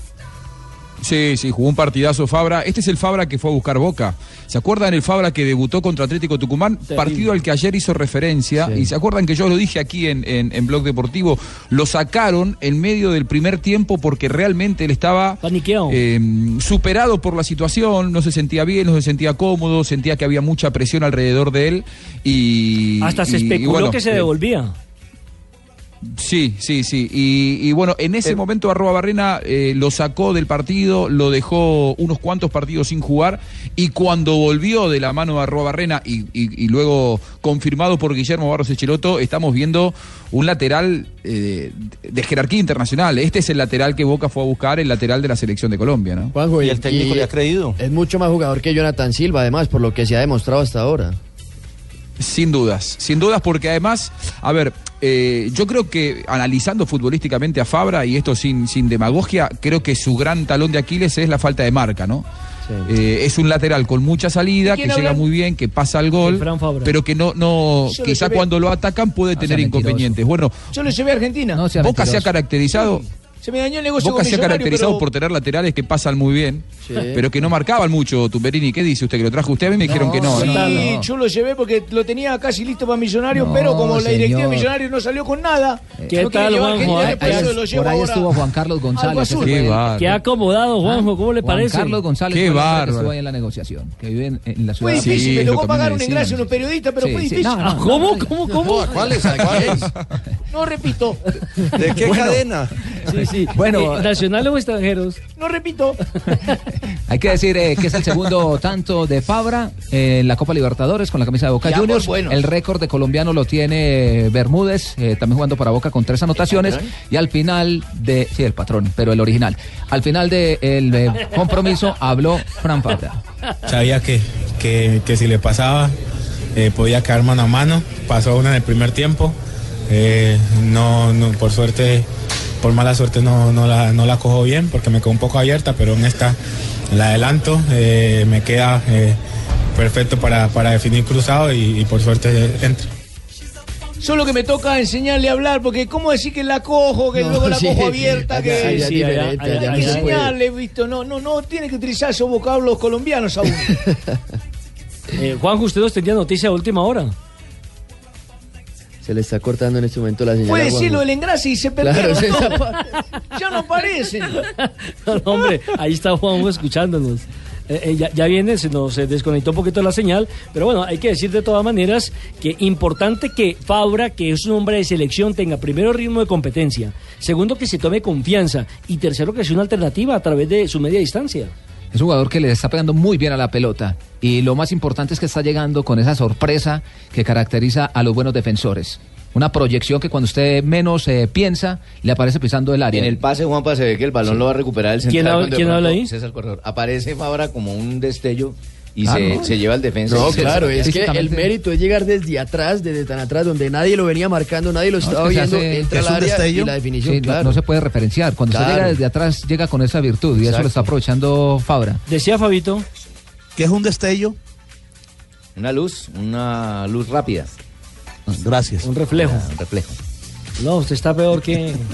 Sí, sí, jugó un partidazo Fabra. Este es el Fabra que fue a buscar Boca. ¿Se acuerdan el Fabra que debutó contra Atlético Tucumán? Partido al que ayer hizo referencia. Y se acuerdan que yo lo dije aquí en, en, en Blog Deportivo. Lo sacaron en medio del primer tiempo porque realmente él estaba eh, superado por la situación. No se sentía bien, no se sentía cómodo, sentía que había mucha presión alrededor de él. Y, Hasta se y- y especuló bueno, que se eh, devolvía. Sí, sí, sí. Y, y bueno, en ese momento Arroba Barrena eh, lo sacó del partido, lo dejó unos cuantos partidos sin jugar y cuando volvió de la mano de Arroba Barrena y, y- y luego confirmado por Guillermo Barros Echeloto, estamos viendo un lateral eh, de jerarquía internacional. Este es el lateral que Boca fue a buscar, el lateral de la selección de Colombia, ¿no? Juanjo, Y el técnico le ha creído. Es mucho más jugador que Jonathan Silva, además, por lo que se ha demostrado hasta ahora. Sin dudas, sin dudas, porque además, a ver, eh, yo creo que analizando futbolísticamente a Fabra, y esto sin, sin demagogia, creo que su gran talón de Aquiles es la falta de marca, ¿no? Eh, es un lateral con mucha salida, ¿De que llega muy bien, que pasa al gol, pero que no, no Yo quizá llevé- cuando lo atacan puede tener inconvenientes. Bueno, Yo lo llevé a Argentina. Boca se ha caracterizado. Se me dañó el negocio Boca con se ha caracterizado pero- por tener laterales que pasan muy bien, Sí. pero que no marcaban mucho. Tumberini, ¿qué dice usted? ¿Que lo trajo usted? A mí me dijeron que no. Sí, ¿no? yo lo llevé porque lo tenía casi listo para Millonarios, No, pero como la directiva de señor. Millonarios no salió con nada. ¿Qué tal, Juanjo? Ahí- por eso ahí- lo llevo Por ahí ahora. estuvo Juan Carlos González. Qué bárbaro. Qué acomodado, Juanjo, ¿cómo le Juan parece? Carlos González Qué hombre que bárbaro. estuvo ahí en la negociación, que vive en, en la ciudad Fue de difícil, Medellín. me tocó que pagar un engracio a unos periodistas, pero Sí, fue sí. difícil. ¿Cómo? ¿Cómo? ¿Cómo? ¿A cuáles? ¿A cuáles? No repito, ¿De qué cadena? Sí, sí. Bueno. Eh, ¿Nacionales o extranjeros? no repito. Hay que decir eh, que es el segundo tanto de Fabra eh, en la Copa Libertadores con la camisa de Boca ambos Juniors. El récord de colombiano lo tiene Bermúdez, eh, también jugando para Boca con tres anotaciones. Y al final de. Sí, el patrón, pero el original. Al final del compromiso habló Fran Fabra. Sabía que, que, que si le pasaba eh, podía quedar mano a mano. Pasó una en el primer tiempo. Eh, no, no, por suerte, por mala suerte no, no, la, no la cojo bien porque me quedó un poco abierta, pero en esta la adelanto. eh, me queda eh, perfecto para, para definir cruzado y, y por suerte entra. Solo que me toca enseñarle a hablar, porque ¿cómo decir que la cojo, que No, luego la sí. cojo abierta? Que Sí, enseñarle, visto, no, no, no, tiene que utilizar esos vocablos colombianos aún. Eh, Juanjo, usted nos tenía noticia a última hora. Se le está cortando en este momento la señal. A decirlo del engrase y se Claro, todos. ya no aparecen. No, no, hombre, ahí está Juanjo escuchándonos. Eh, eh, ya, ya viene, se nos eh, desconectó un poquito la señal, pero bueno, hay que decir de todas maneras que importante que Fabra, que es un hombre de selección, tenga primero ritmo de competencia, segundo que se tome confianza y tercero que sea una alternativa a través de su media distancia. Es un jugador que le está pegando muy bien a la pelota. Y lo más importante es que está llegando con esa sorpresa que caracteriza a los buenos defensores. Una proyección que cuando usted menos eh, piensa, le aparece pisando el área. En el pase, Juanpa, se ve que el balón lo va a recuperar el central. ¿Quién de quién pronto habla ahí? César Corredor. Aparece Fabra como un destello y Ah, se, ¿no? se lleva el defensa. No, se- claro, es que el mérito es llegar desde atrás, desde tan atrás, donde nadie lo venía marcando, nadie lo No, estaba es que se viendo, hace- entra que al área destello. y la definición, Sí, no- claro. no, se puede referenciar. Cuando Claro. usted llega desde atrás, llega con esa virtud y eso lo está aprovechando Fabra. Decía Fabito, ¿Qué es un destello? Una luz, una luz rápida. Gracias. un reflejo. Un reflejo. No, usted está peor que...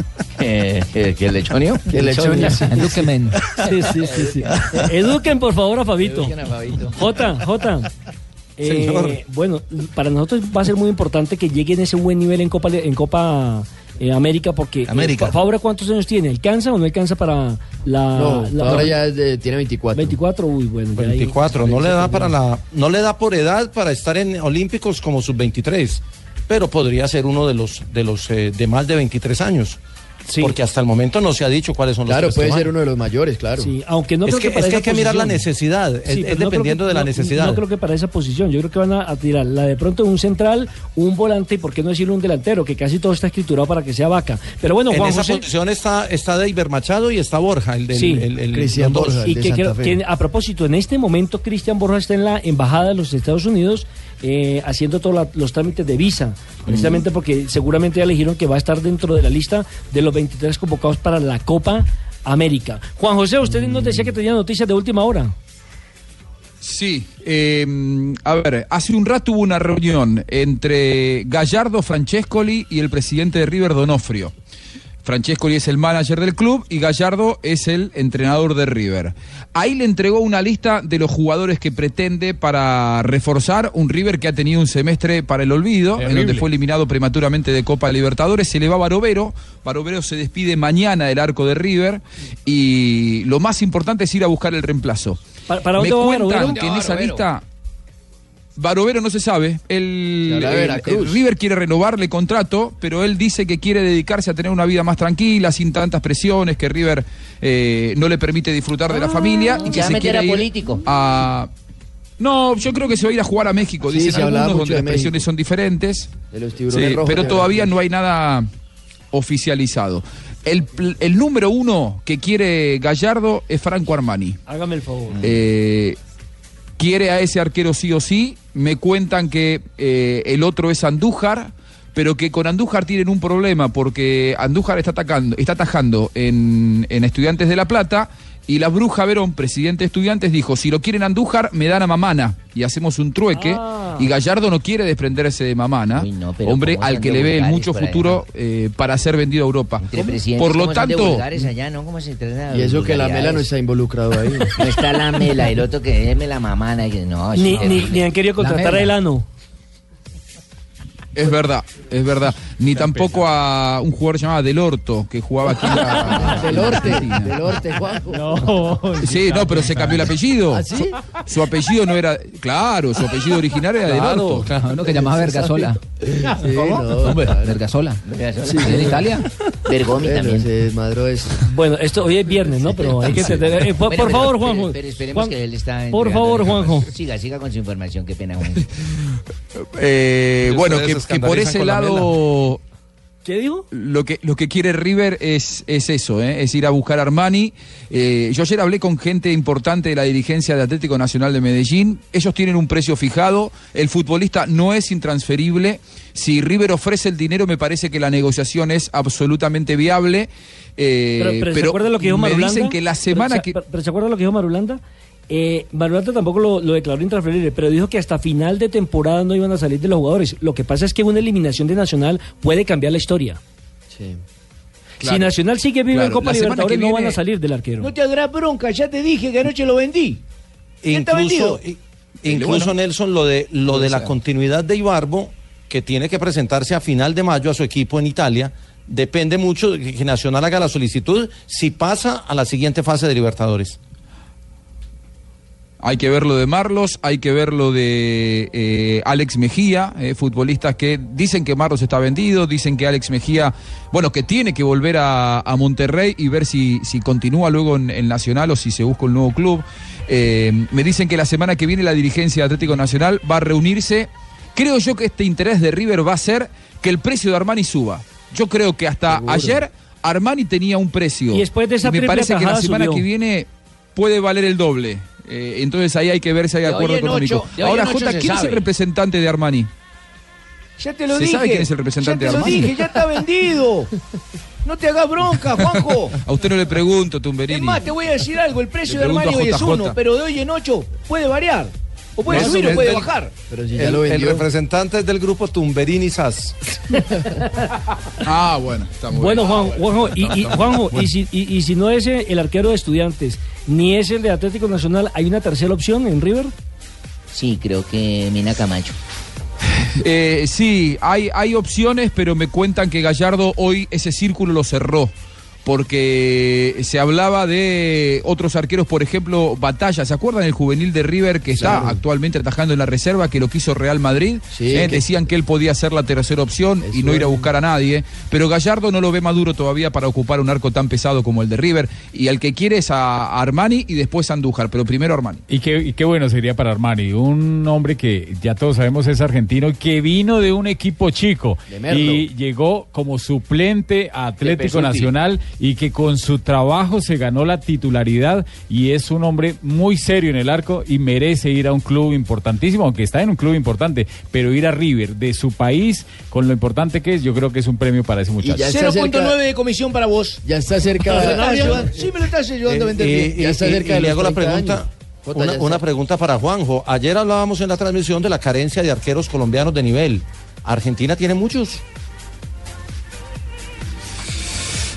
Eh, ¿Que que el lechonio? que el Lechonia. Edúqueme. Sí, sí, sí, sí. Eh, Eduquen, por favor, a Fabito. Eduquen a Fabito. Jota, Jota. eh, bueno, para nosotros va a ser muy importante que llegue en ese buen nivel en Copa, en Copa eh, América, porque eh, América. Fa- Fabra, ¿cuántos años tiene? ¿Alcanza o no alcanza para la. No, la- ahora ya es de- tiene 24. 24, uy, bueno. ya ahí- 24, no le da para la, no le da por edad para estar en Olímpicos como sub 23, pero podría ser uno de los de los eh, de más de 23 años. Porque hasta el momento no se ha dicho cuáles son los Claro, puede ser uno de los mayores, claro. Sí, aunque no es creo que, que, para es que esa hay que mirar la necesidad, es, Sí, es pero no creo dependiendo que- de la no- necesidad. No creo que para esa posición. Yo creo que van a, a tirar la de pronto un central, un volante y por qué no decirlo un delantero, que casi todo está escriturado para que sea vaca. Pero bueno, en Juan esa José. posición está, está Deiber Machado y está Borja, el del Sí, el, el- los dos. y que, creo que a propósito, en este momento Cristian Borja está en la embajada de los Estados Unidos eh, haciendo todos los trámites de visa, precisamente porque seguramente ya le dijeron que va a estar dentro de la lista de los 23 convocados para la Copa América. Juan José, usted nos decía que tenía noticias de última hora. Sí, eh, a ver, hace un rato hubo una reunión entre Gallardo Francescoli y el presidente de River Donofrio. Francescoli es el manager del club y Gallardo es el entrenador de River. Ahí le entregó una lista de los jugadores que pretende para reforzar un River que ha tenido un semestre para el olvido, en donde fue eliminado prematuramente de Copa Libertadores. Se le va Barovero. Barovero se despide mañana del arco de River y lo más importante es ir a buscar el reemplazo. ¿Para, para Me va cuentan que en esa lista Barovero no se sabe. El, River quiere renovarle contrato, pero él dice que quiere dedicarse a tener una vida más tranquila, sin tantas presiones, que River eh, no le permite disfrutar de la familia y ¿Se que va a se meter quiere a ir político? a- No, yo creo que se va a ir a jugar a México. Sí, Dicen algunos donde de las presiones México. son diferentes. De los tiburones Sí, rojos pero todavía no hay nada oficializado. El, el número uno que quiere Gallardo es Franco Armani. Hágame el favor. Eh, quiere a ese arquero sí o sí. Me cuentan que eh, el otro es Andújar, pero que con Andújar tienen un problema porque Andújar está atacando, está atajando en, en Estudiantes de La Plata. Y la bruja Verón, presidente de estudiantes, dijo, si lo quieren Andújar, me dan a Mamana y hacemos un trueque. Ah. Y Gallardo no quiere desprenderse de Mamana, pero hombre al que le ve el mucho ahí, futuro eh, para ser vendido a Europa. Por lo ¿cómo son de tanto, vulgares allá, ¿no? ¿Cómo se trata? Y eso que la mela no está involucrado ahí. No está la mela, el otro que déme la mamana. y que No, Ni, ni, ni han querido contratar a. Elano. Es verdad, es verdad. Ni tampoco a un jugador llamado Del Orto, que jugaba aquí en la Del Orte, del Orte, Juanjo. No. Sí, no, pero se cambió el apellido. ¿Ah, sí? Su, su apellido no era. Claro, su apellido original era Del Claro, Orto. claro, uno que llamaba Vergasola. Sí, ¿Cómo? no. Vergasola. ¿En Italia? Bergomi Bueno, también. se desmadró eso. Bueno, esto hoy es viernes, ¿no? Pero hay que entender. eh, por, Bueno, por pero- favor, Juanjo. pero esperemos Juan- que él está Por favor, Juanjo. Siga, siga con su información, qué pena, Juanjo. Eh, bueno, que, por ese la lado. ¿Qué digo? Lo que, lo que quiere River es, es eso, ¿eh? es ir a buscar a Armani. Eh, yo ayer hablé con gente importante de la dirigencia de Atlético Nacional de Medellín. Ellos tienen un precio fijado. El futbolista no es intransferible. Si River ofrece el dinero, me parece que la negociación es absolutamente viable. Eh, Pero, pero, ¿se acuerda lo que dijo me Marulanda? dicen que la semana pero, que. Pero ¿se acuerda lo que dijo Marulanda? Eh, Marulanda tampoco lo, lo declaró intransferible, pero dijo que hasta final de temporada no iban a salir de los jugadores. Lo que pasa es que una eliminación de Nacional puede cambiar la historia. Sí. Si. Nacional sigue vivo en Claro, Copa la semana Libertadores, no van a salir del arquero. No te hagas bronca, ya te dije que anoche lo vendí. ¿Quién está Incluso, vendido? incluso Bueno. Nelson, lo de, lo de la continuidad de Ibarbo, que tiene que presentarse a final de mayo a su equipo en Italia, depende mucho de que Nacional haga la solicitud si pasa a la siguiente fase de Libertadores. Hay que ver lo de Marlos, hay que ver lo de eh, Alex Mejía, eh, futbolistas que dicen que Marlos está vendido, dicen que Alex Mejía, bueno, que tiene que volver a, a Monterrey y ver si, si continúa luego en, en Nacional o si se busca un nuevo club. Eh, me dicen que la semana que viene la dirigencia de Atlético Nacional va a reunirse. Creo yo que este interés de River va a ser que el precio de Armani suba. Yo creo que hasta Seguro. ayer Armani tenía un precio. Y después de esa me triple parece que la semana subió. que viene puede valer el doble. Eh, entonces ahí hay que ver si hay De acuerdo económico. ocho- de Ahora, Jota, ¿quién es el representante de Armani? Ya te lo ¿Se dije. sabe quién es el representante ya de te lo Armani? dije, ya está vendido. No te hagas bronca, Juanjo. A usted no le pregunto, Tumberini. Es más, te voy a decir algo. El precio de Armani hoy es uno, pero de hoy en ocho puede variar. O puede subir o puede del- bajar. Pero si ya El, lo el vendió. representante es del grupo Tumberini Sass. Ah, bueno, está muy Bueno, bien. Juan, Juanjo, y, y- Juanjo, y, si, y- y si no es el arquero de estudiantes, ni es el de Atlético Nacional, ¿hay una tercera opción en River? Sí, creo que Mina Camacho. Eh, sí, hay, hay opciones, pero me cuentan que Gallardo hoy ese círculo lo cerró. Porque se hablaba de otros arqueros, por ejemplo, Batalla. ¿Se acuerdan el juvenil de River que está Claro. actualmente atajando en la reserva, que lo quiso Real Madrid? Sí, Eh, que- Decían que él podía ser la tercera opción y no ir a buscar a nadie, pero Gallardo no lo ve maduro todavía para ocupar un arco tan pesado como el de River. Y al que quiere es a Armani y después a Andújar, pero primero Armani. Y qué, y qué bueno sería para Armani, un hombre que ya todos sabemos es argentino, que vino de un equipo chico De Merlo. y llegó como suplente a Atlético. Nacional y que con su trabajo se ganó la titularidad y es un hombre muy serio en el arco y merece ir a un club importantísimo, aunque está en un club importante, pero ir a River de su país con lo importante que es, yo creo que es un premio para ese muchacho. ya está cerca- 0.9 de comisión para vos. Ya está cerca. ¿Me lo estás ayudando? Sí, me lo estás ayudando a vender Eh, bien. Ya está cerca y de le los hago la 30 pregunta, años. Una, pregunta para Juanjo. Ayer hablábamos en la transmisión de la carencia de arqueros colombianos de nivel. ¿Argentina tiene muchos?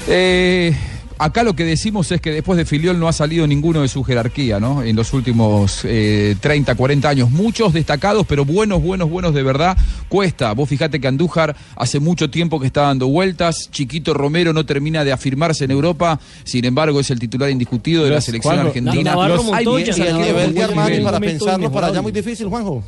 Eh, acá lo que decimos es que después de Filiol no ha salido ninguno de su jerarquía, ¿no? En los últimos eh, 30, 40 años. Muchos destacados, pero buenos, buenos, buenos de verdad. Cuesta. Vos fijate que Andújar hace mucho tiempo que está dando vueltas. Chiquito Romero no termina de afirmarse en Europa. Sin embargo, es el titular indiscutido de la selección Juanjo, argentina. Navarro Los- hay bien- Y el nivel de Armani para pensarlo para allá muy difícil, Juanjo.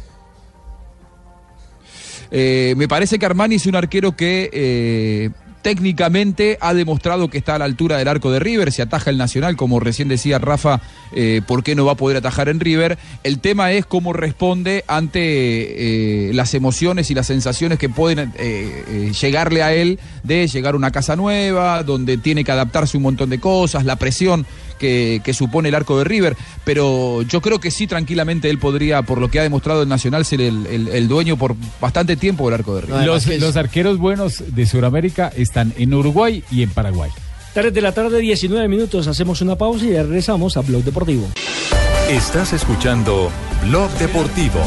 Eh, me parece que Armani es un arquero que eh, técnicamente ha demostrado que está a la altura del arco de River, se ataja el Nacional, como recién decía Rafa, eh, ¿por qué no va a poder atajar en River? El tema es cómo responde ante eh, las emociones y las sensaciones que pueden eh, llegarle a él de llegar a una casa nueva, donde tiene que adaptarse un montón de cosas, la presión que, que supone el arco de River, pero yo creo que sí, tranquilamente él podría, por lo que ha demostrado el Nacional, ser el, el- el dueño por bastante tiempo del arco de River. Los, los arqueros buenos de Sudamérica están en Uruguay y en Paraguay. 3 de la tarde, 19 minutos. Hacemos una pausa y regresamos a Blog Deportivo. Estás escuchando Blog Deportivo.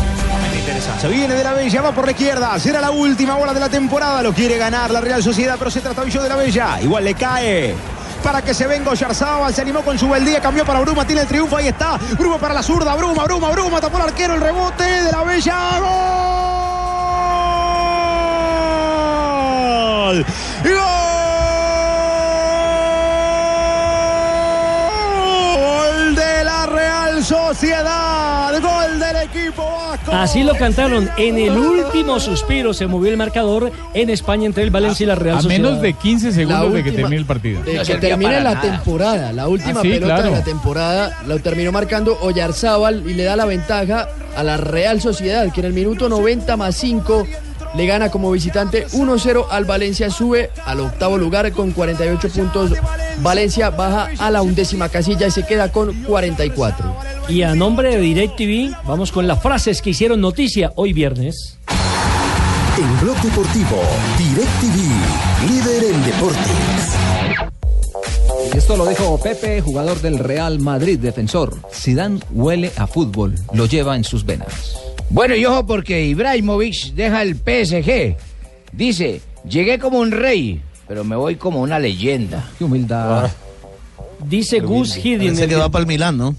Se viene de la Bella, va por la izquierda. Será la última bola de la temporada. Lo quiere ganar la Real Sociedad, pero se trata de la Bella. Igual le cae. Para que se venga Oyarzábal, se animó con su beldía, cambió para Bruma, tiene el triunfo, ahí está. Bruma para la zurda, Bruma, Bruma, Bruma, tapó el arquero, el rebote de la Bella. ¡Gol! ¡Gol de la Real Sociedad! ¡Gol! Así lo cantaron. En el último suspiro se movió el marcador en España entre el Valencia y la Real A Sociedad. menos de 15 segundos La de que termine el partido. De que termine la temporada, la última Ah, sí, pelota claro. de la temporada, lo terminó marcando Oyarzábal y le da la ventaja a la Real Sociedad, que en el minuto 90 más 5 le gana como visitante 1-0 al Valencia, sube al octavo lugar con 48 puntos. Valencia baja a la undécima casilla y se queda con 44. Y a nombre de DirecTV, vamos con las frases que hicieron noticia hoy viernes. En Blog Deportivo, DirecTV, líder en deportes. Y esto lo dijo Pepe, jugador del Real Madrid, defensor. Zidane huele a fútbol, lo lleva en sus venas. Bueno, y ojo porque Ibrahimovic deja el PSG. Dice, llegué como un rey, pero me voy como una leyenda. Qué humildad. Dice Gus Hiddink. Parece que va para el Milán, ¿no?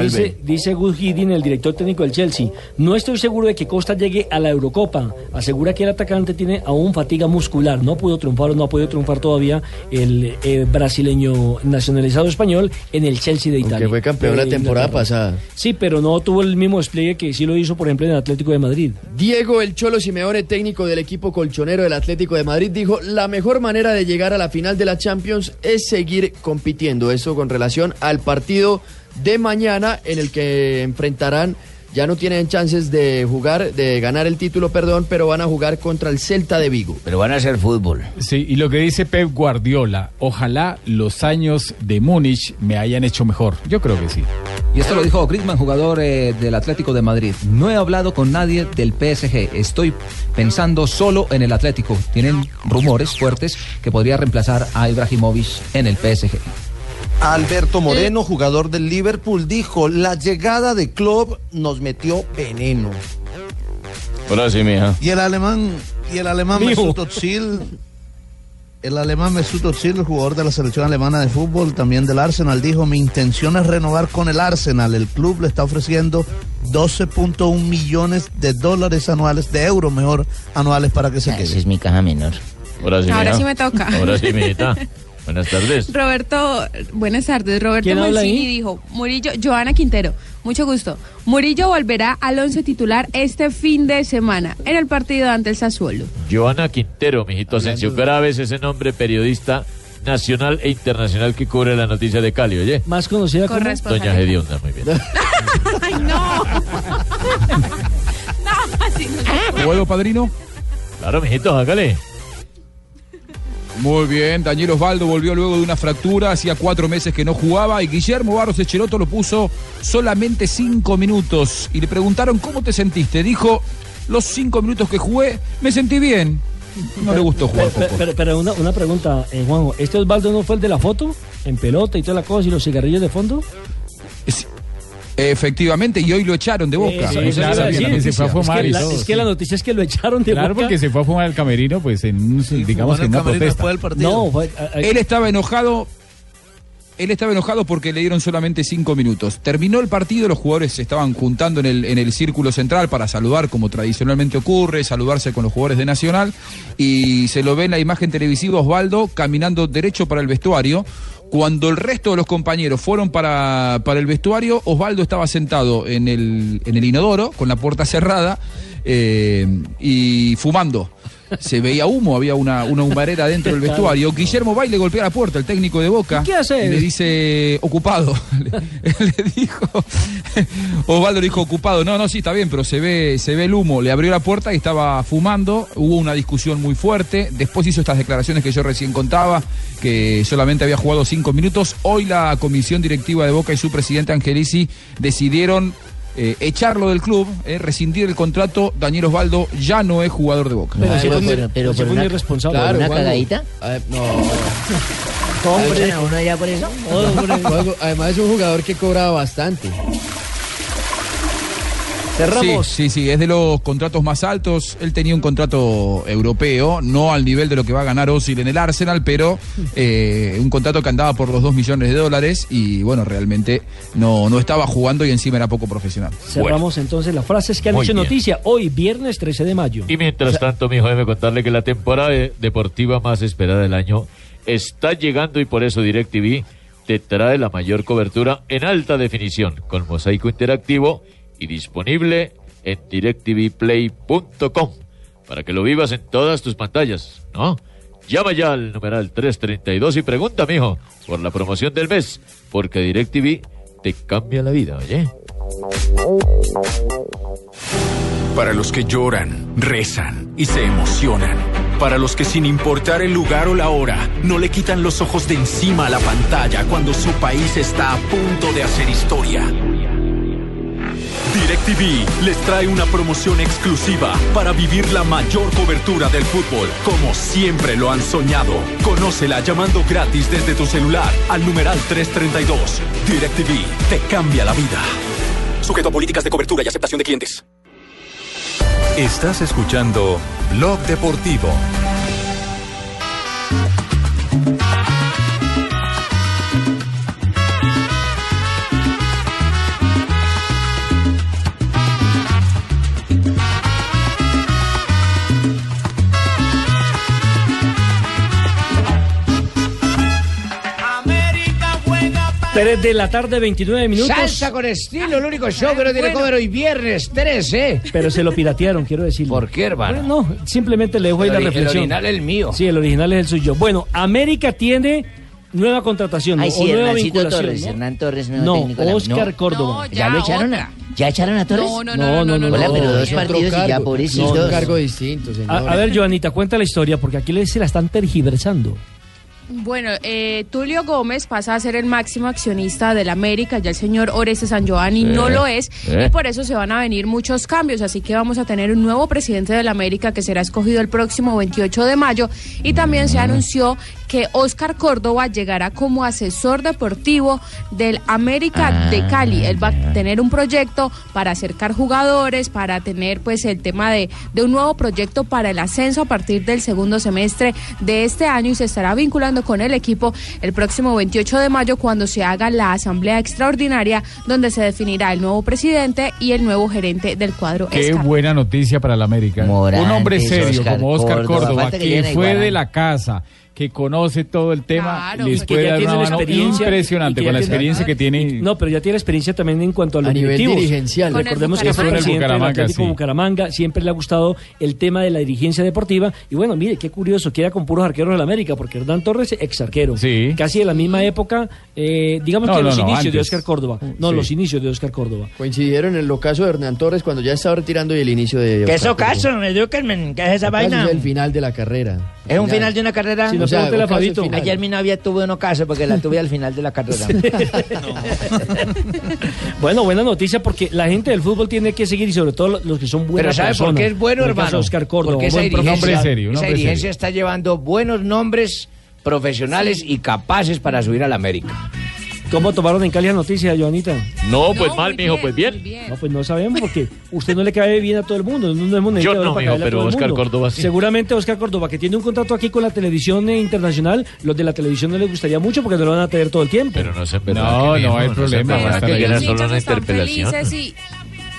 Dice, dice Gus Hiddink, el director técnico del Chelsea. No estoy seguro de que Costa llegue a la Eurocopa. Asegura que el atacante tiene aún fatiga muscular. No pudo triunfar o no ha podido triunfar todavía el eh, brasileño nacionalizado español en el Chelsea de Italia. Que fue campeón la De temporada Inglaterra. pasada. Sí, pero no tuvo el mismo despliegue que sí lo hizo, por ejemplo, en el Atlético de Madrid. Diego El Cholo Simeone, técnico del equipo colchonero del Atlético de Madrid, dijo, la mejor manera de llegar a la final de la Champions es seguir compitiendo. Eso con relación al partido de mañana en el que enfrentarán, ya no tienen chances de jugar, de ganar el título, perdón, pero van a jugar contra el Celta de Vigo. Pero van a hacer fútbol. Sí, y lo que dice Pep Guardiola, ojalá los años de Múnich me hayan hecho mejor. Yo creo que sí. Y esto lo dijo Griezmann, jugador eh, del Atlético de Madrid. No he hablado con nadie del PSG. Estoy pensando solo en el Atlético. Tienen rumores fuertes que podría reemplazar a Ibrahimovic en el PSG. Alberto Moreno, jugador del Liverpool, dijo, la llegada de Klopp nos metió veneno. Ahora sí, mija. Y el alemán, y el alemán. Mesut Özil, el alemán Mesut Özil, el jugador de la selección alemana de fútbol, también del Arsenal, dijo, mi intención es renovar con el Arsenal. El club le está ofreciendo 12.1 millones de dólares anuales, de euros mejor, anuales para que se quede. Esa es mi caja menor. Ahora sí, Ahora mija. sí me toca. Ahora sí, mijita. Buenas tardes. Roberto, buenas tardes. Roberto ¿Quién habla Mancini dijo, Murillo, Joana Quintero, mucho gusto. Murillo volverá al once titular este fin de semana en el partido ante el Sassuolo. Joana Quintero, mijito Asensio Graves, ese nombre periodista nacional e internacional que cubre la noticia de Cali, oye. Más conocida como Doña Gedionda, muy bien. Ay, no. no, así no. ¿Puedo, padrino? Claro, mijito, hágale. Muy bien, Daniel Osvaldo volvió luego de una fractura, hacía cuatro meses que no jugaba y Guillermo Barros Echeloto lo puso solamente cinco minutos y le preguntaron cómo te sentiste. Dijo, los cinco minutos que jugué me sentí bien. No le gustó jugar Pero, pero- pero una, una pregunta, eh, Juanjo. ¿Este Osvaldo no fue el de la foto? En pelota y toda la cosa y los cigarrillos de fondo. Efectivamente, y hoy lo echaron de boca. Eh, sí, la decir. se fue a fumar es que, y la, todo, es que sí. la noticia es que lo echaron de Claro, boca. porque se fue a fumar al camerino, pues en un, digamos que en una protesta. No, fue, a- a- Él estaba enojado. Él estaba enojado porque le dieron solamente cinco minutos. Terminó el partido, los jugadores se estaban juntando en el, en el círculo central para saludar, como tradicionalmente ocurre, saludarse con los jugadores de Nacional. Y se lo ve en la imagen televisiva Osvaldo caminando derecho para el vestuario. Cuando el resto de los compañeros fueron para, para el vestuario, Osvaldo estaba sentado en el, en el inodoro, con la puerta cerrada, eh, y fumando. Se veía humo, había una, una humarera dentro del vestuario. Guillermo va y le golpea la puerta, el técnico de Boca. ¿Qué hace? Le dice, ocupado. le, le dijo, Osvaldo le dijo, ocupado. No, no, sí, está bien, pero se ve, se ve el humo. Le abrió la puerta y estaba fumando. Hubo una discusión muy fuerte. Después hizo estas declaraciones que yo recién contaba, que solamente había jugado cinco minutos. Hoy la comisión directiva de Boca y su presidente Angelici decidieron eh, echarlo del club, eh, rescindir el contrato. Daniel Osvaldo ya no es jugador de Boca. Pero, fue, pero- pero sí por fue una- irresponsable. ¿por una cagadita? Ah, no. ¿Lo echan a uno allá por eso? Además es un jugador que cobra bastante. Cerramos. Sí, sí, sí, es de los contratos más altos. Él tenía un contrato europeo, no al nivel de lo que va a ganar Osil en el Arsenal, pero eh, un contrato que andaba por los 2 millones de dólares y bueno, realmente no, no estaba jugando y encima era poco profesional. Cerramos entonces las frases que han Muy hecho bien. noticia hoy, viernes 13 de mayo. Y mientras tanto, mi hijo, déjeme contarle que la temporada de- deportiva más esperada del año está llegando y por eso DirecTV te trae la mayor cobertura en alta definición con mosaico interactivo y disponible en directvplay.com para que lo vivas en todas tus pantallas, ¿no? Llama ya al numeral 332 y pregunta, mijo, por la promoción del mes, porque DirecTV te cambia la vida, oye. Para los que lloran, rezan y se emocionan. Para los que sin importar el lugar o la hora, no le quitan los ojos de encima a la pantalla cuando su país está a punto de hacer historia. DirecTV les trae una promoción exclusiva para vivir la mayor cobertura del fútbol, como siempre lo han soñado. Conócela llamando gratis desde tu celular al numeral 332. DirecTV te cambia la vida. Sujeto a políticas de cobertura y aceptación de clientes. Estás escuchando Blog Deportivo. Tres de la tarde, 29 minutos. Salsa con estilo, el único show que no tiene cover hoy viernes 13. Pero se lo piratearon, quiero decirlo. ¿Por qué, hermano? Bueno, no, simplemente le dejo ahí la ori- el reflexión. original es el mío. Sí, el original es el suyo. Bueno, América tiene nueva contratación Ay, o sí, nueva Hernancito vinculación. Torres, ¿no? Hernán Torres, nuevo No, técnico Oscar no. Córdoba. ¿Ya, lo echaron a, ¿Ya echaron a Torres? No, no, no, no, no, Hola, no, pero no, dos partidos y ya, pobrecitos. No, un cargo distinto, señor. A, a ver, Joanita, cuenta la historia, porque aquí le- se la están tergiversando. Bueno, eh, Tulio Gómez pasa a ser el máximo accionista del América, ya el señor Oreste San Giovanni no Eh, lo es, eh. y por eso se van a venir muchos cambios, así que vamos a tener un nuevo presidente del América que será escogido el próximo 28 de mayo, y también se anunció que Oscar Córdoba llegará como asesor deportivo del América de Cali. Él va a tener un proyecto para acercar jugadores, para tener pues el tema de, de un nuevo proyecto para el ascenso a partir del segundo semestre de este año y se estará vinculando con el equipo el próximo 28 de mayo cuando se haga la asamblea extraordinaria donde se definirá el nuevo presidente y el nuevo gerente del cuadro. Qué Escar. buena noticia para la América. Morantes, Un hombre serio Oscar como Oscar Córdoba. Que fue de la casa, que conoce todo el tema, Y les que puede ya dar tiene una la mano impresionante que con la experiencia que tiene. No, pero ya tiene experiencia también en cuanto a los A nivel dirigencial. Recordemos que fue presidente del Bucaramanga, Atlético sí. Bucaramanga. Siempre le ha gustado el tema de la dirigencia deportiva. Y bueno, mire, qué curioso, queda con puros arqueros de la América, porque Hernán Torres, ex arquero. Casi de la misma época, eh, digamos No, que no, los no, inicios de. Oscar Córdoba. No, Sí. los inicios de Oscar Córdoba. Coincidieron en el ocaso de Hernán Torres cuando ya estaba retirando y el inicio de. ¿Qué es Oscar ocaso? ¿qué es esa vaina? Es el final de la carrera. ¿Es un final de una carrera? O sea, a Fabito. Ayer mi novia tuvo un ocaso porque la tuve al final de la carrera. Bueno, buena noticia porque la gente del fútbol tiene que seguir y sobre todo los que son buenas Pero ¿sabe por qué es bueno, caso hermano? Oscar Córdoba, Porque esa dirigencia, profesional. esa dirigencia está llevando buenos nombres profesionales y capaces para subir a la América. ¿Cómo tomaron en Cali la noticia, Joanita? No, pues mal, mijo, pues bien. No, pues no sabemos porque usted no le cae bien a todo el mundo. No, no hemos necesitado Yo no, mijo, pero Oscar. Córdoba sí. Seguramente Oscar Córdoba, que tiene un contrato aquí con la televisión internacional, los de la televisión no les gustaría mucho porque no lo van a tener todo el tiempo. Pero no verdad. No, no hay problema, en va a verdad estar que ahí. era Los solo una interpelación. felices y,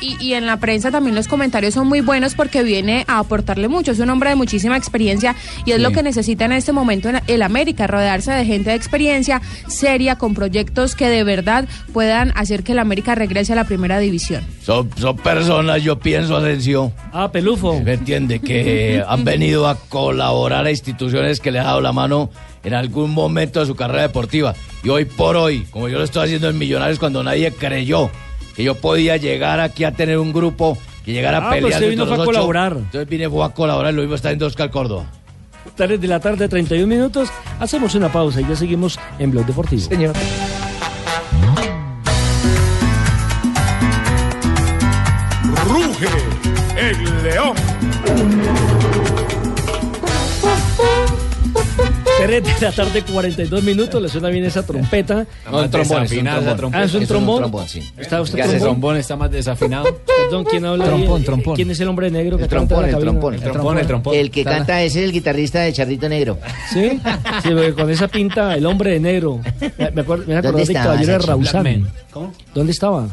y, y en la prensa también los comentarios son muy buenos porque viene a aportarle mucho. Es un hombre de muchísima experiencia y es Sí. lo que necesita en este momento en el América, rodearse de gente de experiencia seria, con proyectos que de verdad puedan hacer que el América regrese a la primera división. Son, son personas, yo pienso, Asensio. Ah, pelufo. ¿Me entiende? Que han venido a colaborar a instituciones que le han dado la mano en algún momento de su carrera deportiva. Y hoy por hoy, como yo lo estoy haciendo en Millonarios cuando nadie creyó que yo podía llegar aquí a tener un grupo que llegara Ah, a pues pelear. usted vino a colaborar. Entonces vine fue a colaborar, lo mismo está en Oscar Córdoba. 3 de la tarde, 31 minutos. Hacemos una pausa y ya seguimos en Blog Deportivo. Señor. 3 de la tarde, 42 minutos. Le suena bien esa trompeta. No, un trombón, es un trombón. Ah, es un Es un trombón. trombón, sí. ¿Está usted Ya ese trombón? trombón está más desafinado. Perdón, ¿quién habla? Trompón, trompón. ¿Quién es el hombre negro que El trompón, la el trompón, el trompón, el trompón. El que canta ese es el guitarrista de Charrito Negro. ¿Sí? Sí, porque con esa pinta, el hombre de negro. Me, acuerdo, me ¿Dónde acordé de Caballero de? Rausán. ¿Dónde estaba?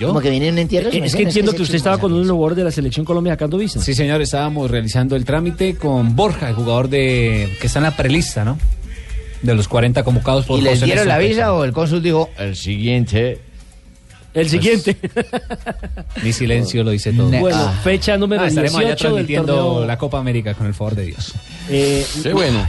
¿Como que viene en un entierro? Eh, Es que entiendo que usted estaba con los jugadores de la selección Colombia sacando visa. Sí, señor, estábamos realizando el trámite con Borja, el jugador de que está en la prelista, ¿no? De los 40 convocados por ¿Y les dieron la visa o el cónsul dijo? El siguiente. El siguiente. Mi silencio lo dice todo. Bueno, fecha número Ah, estaremos allá 18 del transmitiendo torneo. la Copa América con el favor de Dios. Eh,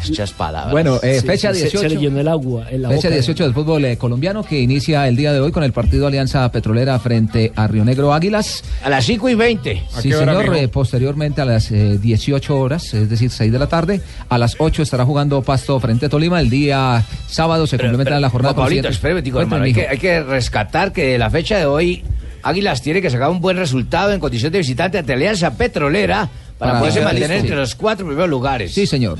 Muchas palabras. Bueno, eh, Sí, fecha sí, se- 18. Se, le llenó el agua en la Fecha boca. 18 del fútbol eh, colombiano que inicia el día de hoy con el partido Alianza Petrolera frente a Río Negro Águilas. A las 5 y 20. Sí, señor. eh, posteriormente a las eh, 18 horas, es decir, 6 de la tarde, a las 8 estará jugando Pasto frente a Tolima. El día sábado se complementa la jornada. Con Pablito, tico, Cuénteme, hermano, hay que, hay que rescatar que la fecha de hoy Águilas tiene que sacar un buen resultado en condición de visitante ante Alianza Petrolera para, Para poderse mantener entre los cuatro primeros lugares. Sí, señor.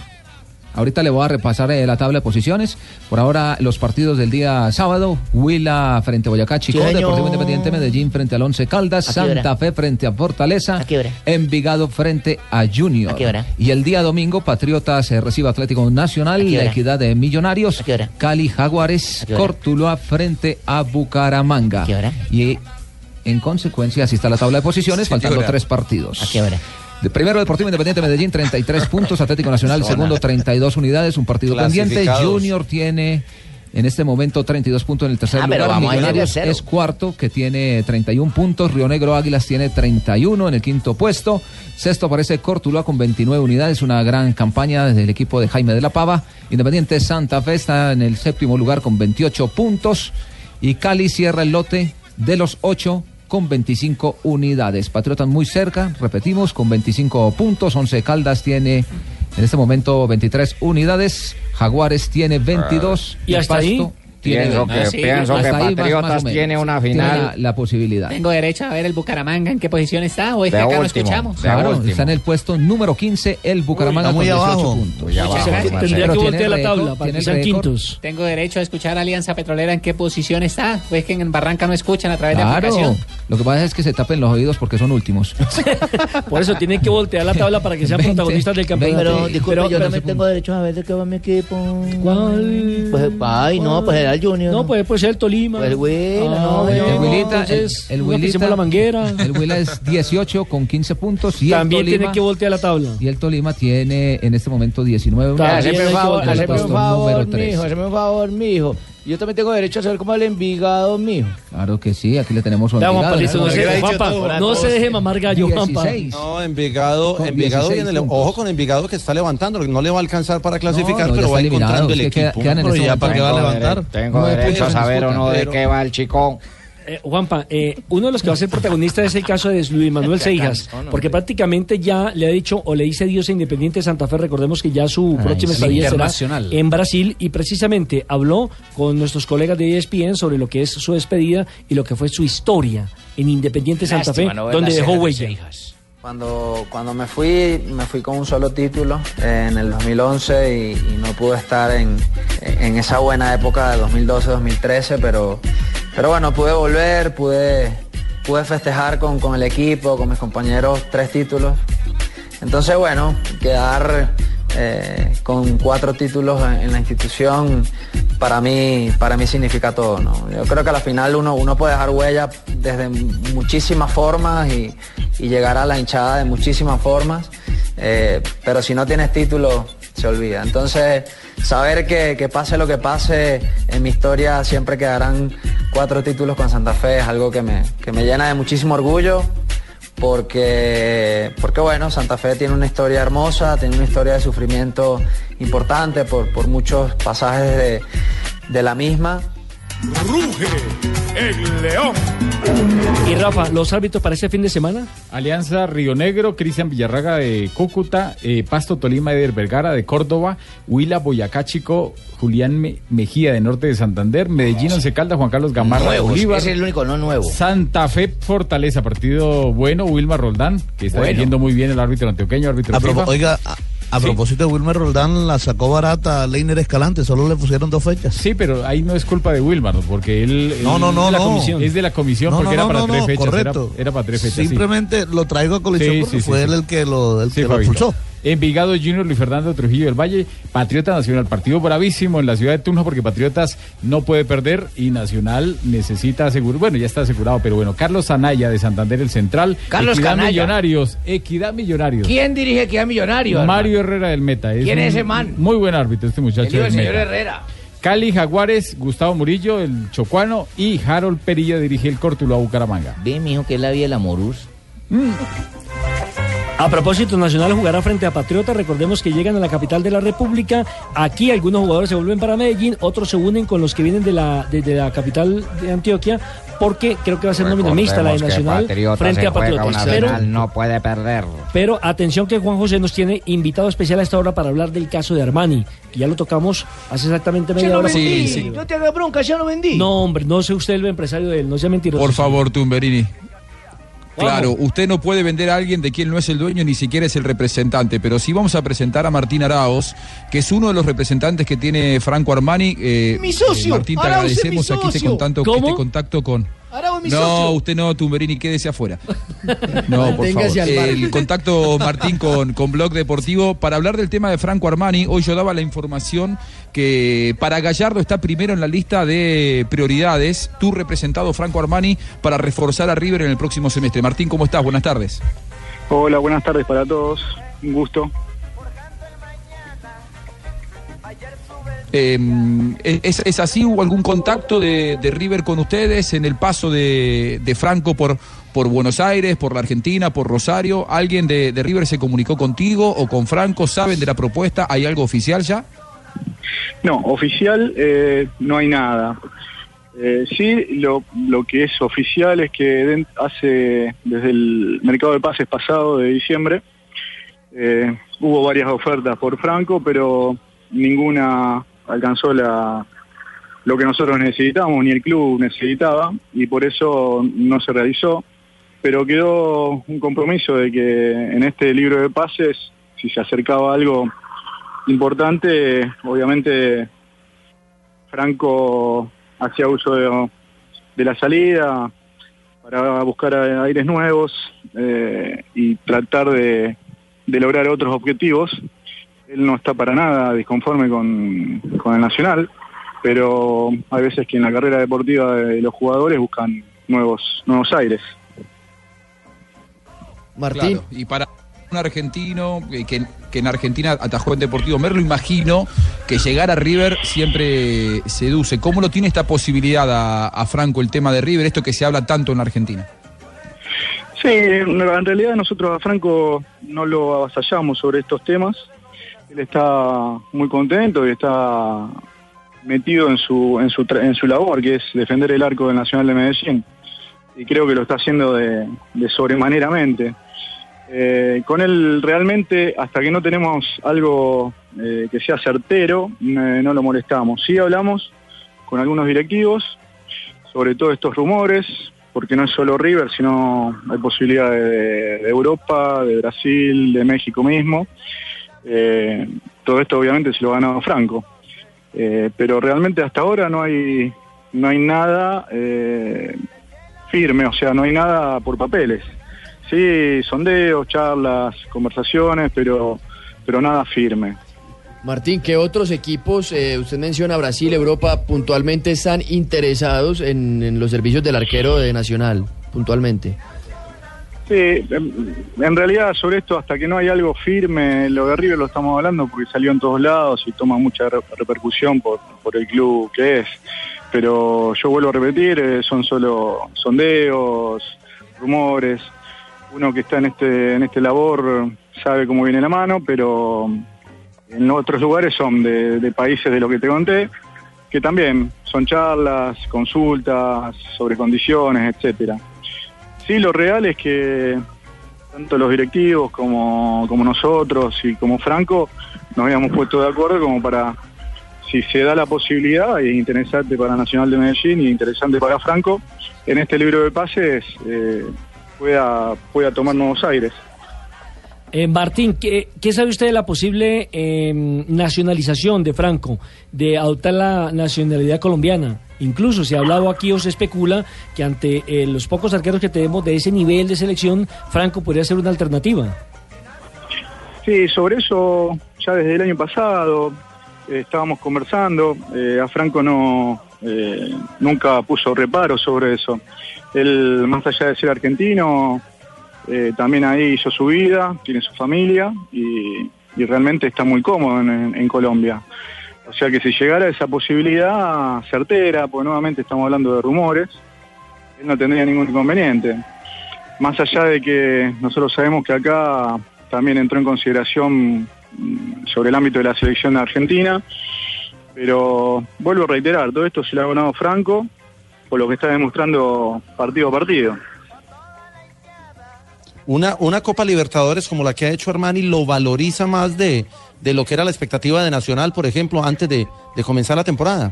Ahorita le voy a repasar eh, la tabla de posiciones. Por ahora, los partidos del día sábado: Huila frente a Boyacá, Chico. Deportivo Independiente Medellín frente al Once Caldas. Santa Fe frente a Fortaleza, ¿A qué hora? Envigado frente a Junior. ¿A qué hora? Y el día domingo, Patriotas eh, recibe Atlético Nacional, ¿A qué la equidad de Millonarios, Cali Jaguares, qué hora? Cortuluá frente a Bucaramanga. ¿A qué hora? Y en consecuencia, así está la tabla de posiciones, faltando tres partidos. ¿A qué hora? De primero Deportivo Independiente Medellín 33 puntos, Atlético Nacional Zona. segundo 32 unidades, un partido pendiente. Junior tiene en este momento 32 puntos en el tercer Ah, pero lugar. vamos a ir de Millonarios es cuarto que tiene 31 puntos. Río Negro Águilas tiene 31 en el quinto puesto. Sexto aparece Cortuluá con 29 unidades, una gran campaña desde el equipo de Jaime de la Pava. Independiente Santa Fe está en el séptimo lugar con 28 puntos y Cali cierra el lote de los 8 con 25 unidades. Patriotas muy cerca, repetimos, con 25 puntos. Once Caldas tiene en este momento 23 unidades. Jaguares tiene 22. ¿Y hasta ahí? Tiene Pienso que- 20. pienso que más- Patriotas más tiene una Tiene final. la, la posibilidad. ¿Tengo derecho a ver el Bucaramanga en qué posición está o es que De acá no último, escuchamos? Claro, está en el puesto número 15 el Bucaramanga está muy con 18 abajo. puntos. Muy abajo, Tendría que Pero tiene voltear la tabla para tiene que sean quintos. ¿Tengo derecho a escuchar a Alianza Petrolera en qué posición está? Pues que en Barranca no escuchan a través de Claro, aplicación. lo que pasa es que se tapen los oídos porque son últimos. Por eso tienen que voltear la tabla para que sean 20, protagonistas del campeonato. Pero, disculpe, yo también tengo derecho a ver de qué va mi equipo. ¿Cuál? Pues, ay, no, pues Nacional Junior. No, pues puede ser el Tolima. Pues bueno, Ah, no, El Huilita, entonces, el, el Huilita- la manguera. El Huila es 18 con 15 puntos. Y También el Tolima, tiene que voltear la tabla. Y el Tolima tiene en este momento 19 También unidades. Haceme un favor, el haceme un favor, mijo, haceme un favor, mijo. Yo también tengo derecho a saber cómo el Envigado, mijo. Claro que sí, aquí le tenemos Ya, Envigado, Juanpa, listo, no, ¿no? se, hubiera dicho Juanpa, todo. no se deje mamar gallo, Juanpa. 16. No, Envigado, Con Envigado 16 viene, ojo con Envigado que está levantando, no le va a alcanzar para clasificar, no, pero va eliminado, encontrando el queda- equipo. quedan en Pero este ya para qué va a levantar. Tengo derecho a saber o no de qué va el chico. Eh, Juanpa, eh, uno de los que va a ser protagonista es el caso de Luis Manuel Seijas, porque prácticamente ya le ha dicho o le dice Dios a Independiente Santa Fe. Recordemos que ya su próxima sí. estadía será en Brasil y precisamente habló con nuestros colegas de ESPN sobre lo que es su despedida y lo que fue su historia en Independiente Santa Fe, Lástima no donde dejó de huella. Seijas. Cuando, cuando me fui, me fui con un solo título eh, en el 2011 y, y no pude estar en, en esa buena época de 2012-2013, pero, pero bueno, pude volver, pude, pude festejar con, con el equipo, con mis compañeros, tres títulos. Entonces, bueno, quedar eh, con cuatro títulos en, la institución para mí, para mí significa todo. ¿no? Yo creo que a la final uno, uno puede dejar huella desde muchísimas formas y, y llegar a la hinchada de muchísimas formas, eh, pero si no tienes título se olvida. Entonces, saber que, que pase lo que pase, en mi historia siempre quedarán cuatro títulos con Santa Fe, es algo que me, que me llena de muchísimo orgullo porque, porque bueno, Santa Fe tiene una historia hermosa, tiene una historia de sufrimiento importante por, por muchos pasajes de, de la misma. Ruge el león. Y Rafa, ¿los árbitros para este fin de semana? Alianza Río Negro, Cristian Villarraga de Cúcuta, eh, Pasto Tolima, Eder Vergara de Córdoba, Huila Boyacá Chico, Julián Me- Mejía de Norte de Santander, Medellín Once Caldas, Juan Carlos Gamarra de Nuevos, Bolívar. ese es el único no nuevo. Santa Fe Fortaleza, partido bueno, Wilmar Roldán, que está Bueno. dirigiendo muy bien el árbitro antioqueño, árbitro A FIFA. oiga, a, Sí. propósito de Wilmer Roldán, la sacó barata a Leiner Escalante, solo le pusieron dos fechas. Sí, pero ahí no es culpa de Wilmar, porque él, No, él- no, no, es de la no. comisión. es de la comisión No, porque no, era para tres fechas, correcto. era para tres fechas. sí. Simplemente lo traigo a colisión Sí, porque fue él el que lo, el Sí, que lo Fabito. expulsó. Envigado Junior Luis Fernando Trujillo del Valle, Patriota Nacional, partido bravísimo en la ciudad de Tunja porque Patriotas no puede perder y Nacional necesita asegurar, bueno, ya está asegurado, pero bueno, Carlos Anaya de Santander el Central, Carlos Equidad Canalla. Millonarios, Equidad Millonarios. ¿Quién dirige que a Millonario? Mario Herrera del Meta. ¿Quién un es ese man? Muy buen árbitro este muchacho. El del señor Meta. Herrera. Cali Jaguares, Gustavo Murillo, el Chocuano y Harold Perillo dirige el Córtulo a Bucaramanga. Ve, mijo, que es la vía la Morús. A propósito, Nacional jugará frente a Patriota. Recordemos que llegan a la capital de la República. Aquí algunos jugadores se vuelven para Medellín, otros se unen con los que vienen de la, de, de la capital de Antioquia, porque creo que va a ser nómina mixta la de Nacional Patriota frente a una Pero, final, no puede perder. pero atención que Juan José nos tiene invitado especial a esta hora para hablar del caso de Armani, que ya lo tocamos hace exactamente Ya media lo hora. vendí. No te hagas bronca, ya lo vendí. No, hombre, no sea usted el empresario de él, no sea mentiroso. Por favor, Tumberini. Vamos. Claro, usted no puede vender a alguien de quien no es el dueño ni siquiera es el representante, pero sí vamos a presentar a Martín Araos, que es uno de los representantes que tiene Franco Armani. Eh, Mi socio, eh, Martín, te Arauz agradecemos aquí este contacto, este contacto con. Arau es mi no, socio. usted no, Tumberini, quédese afuera. No, por favor. El contacto, Martín, con, con Blog Deportivo. Para hablar del tema de Franco Armani, hoy yo daba la información que para Gallardo está primero en la lista de prioridades, tu representado Franco Armani, para reforzar a River en el próximo semestre. Martín, ¿cómo estás? Buenas tardes. Hola, buenas tardes para todos. Un gusto. Eh, ¿es, es así? ¿Hubo algún contacto de, de River con ustedes en el paso de, de Franco por, por Buenos Aires, por la Argentina, por Rosario? ¿Alguien de, de River se comunicó contigo o con Franco? ¿Saben de la propuesta? ¿Hay algo oficial ya? No, oficial eh, no hay nada. Eh, sí, lo, lo que es oficial es que hace desde el mercado de pases pasado de diciembre eh, hubo varias ofertas por Franco, pero ninguna alcanzó la lo que nosotros necesitábamos ni el club necesitaba y por eso no se realizó. Pero quedó un compromiso de que en este libro de pases, si se acercaba algo importante, obviamente Franco hacía uso de, la salida para buscar aires nuevos eh, y tratar de lograr otros objetivos. Él no está para nada disconforme con, con el Nacional. pero hay veces que en la carrera deportiva de los jugadores buscan nuevos, nuevos aires. Martín. y para un argentino eh, que, que en Argentina atajó en Deportivo Merlo, imagino que llegar a River siempre seduce. ¿Cómo lo tiene esta posibilidad a, a Franco el tema de River, esto que se habla tanto en la Argentina? Sí, en realidad nosotros a Franco no lo avasallamos sobre estos temas. Él está muy contento y está metido en su, en su, en su labor, que es defender el arco del Nacional de Medellín. Y creo que lo está haciendo de, de sobremaneramente. Eh, con él realmente, hasta que no tenemos algo eh, que sea certero, eh, no lo molestamos. Sí hablamos con algunos directivos sobre todos estos rumores, porque no es solo River, sino hay posibilidades de, de Europa, de Brasil, de México mismo. Eh, todo esto obviamente se lo ha ganado Franco. Eh, pero realmente hasta ahora no hay, no hay nada eh, firme, o sea, no hay nada por papeles. Sí, sondeos, charlas, conversaciones, pero, pero nada firme. Martín, ¿qué otros equipos, eh, usted menciona Brasil, Europa, puntualmente están interesados en, en los servicios del arquero de Nacional, puntualmente? Sí, en, en realidad sobre esto, hasta que no hay algo firme, lo de River lo estamos hablando porque salió en todos lados y toma mucha re- repercusión por, por el club que es. Pero yo vuelvo a repetir, eh, son solo sondeos, rumores. Uno que está en este, en este labor sabe cómo viene la mano, pero en otros lugares son de, de países de lo que te conté, que también son charlas, consultas sobre condiciones, etcétera. Sí, lo real es que tanto los directivos como, como nosotros y como Franco nos habíamos puesto de acuerdo como para, si se da la posibilidad, y es interesante para Nacional de Medellín y interesante para Franco, en este libro de pases eh, pueda, pueda tomar nuevos aires. Eh, Martín, ¿qué, sabe usted de la posible eh, nacionalización de Franco, de adoptar la nacionalidad colombiana? Incluso se ha hablado aquí o se especula que ante eh, los pocos arqueros que tenemos de ese nivel de selección, Franco podría ser una alternativa. Sí, sobre eso ya desde el año pasado eh, estábamos conversando. eh, a Franco no nunca puso reparo sobre eso. Él, más allá de ser argentino, también ahí hizo su vida, tiene su familia y, realmente está muy cómodo en Colombia. O sea que si llegara esa posibilidad certera, pues nuevamente estamos hablando de rumores, él no tendría ningún inconveniente. Más allá de que nosotros sabemos que acá también entró en consideración mm, sobre el ámbito de la selección argentina, pero vuelvo a reiterar, todo esto se lo ha ganado Franco por lo que está demostrando partido a partido. Una, una Copa Libertadores como la que ha hecho Armani lo valoriza más de, de lo que era la expectativa de Nacional, por ejemplo, antes de, de comenzar la temporada.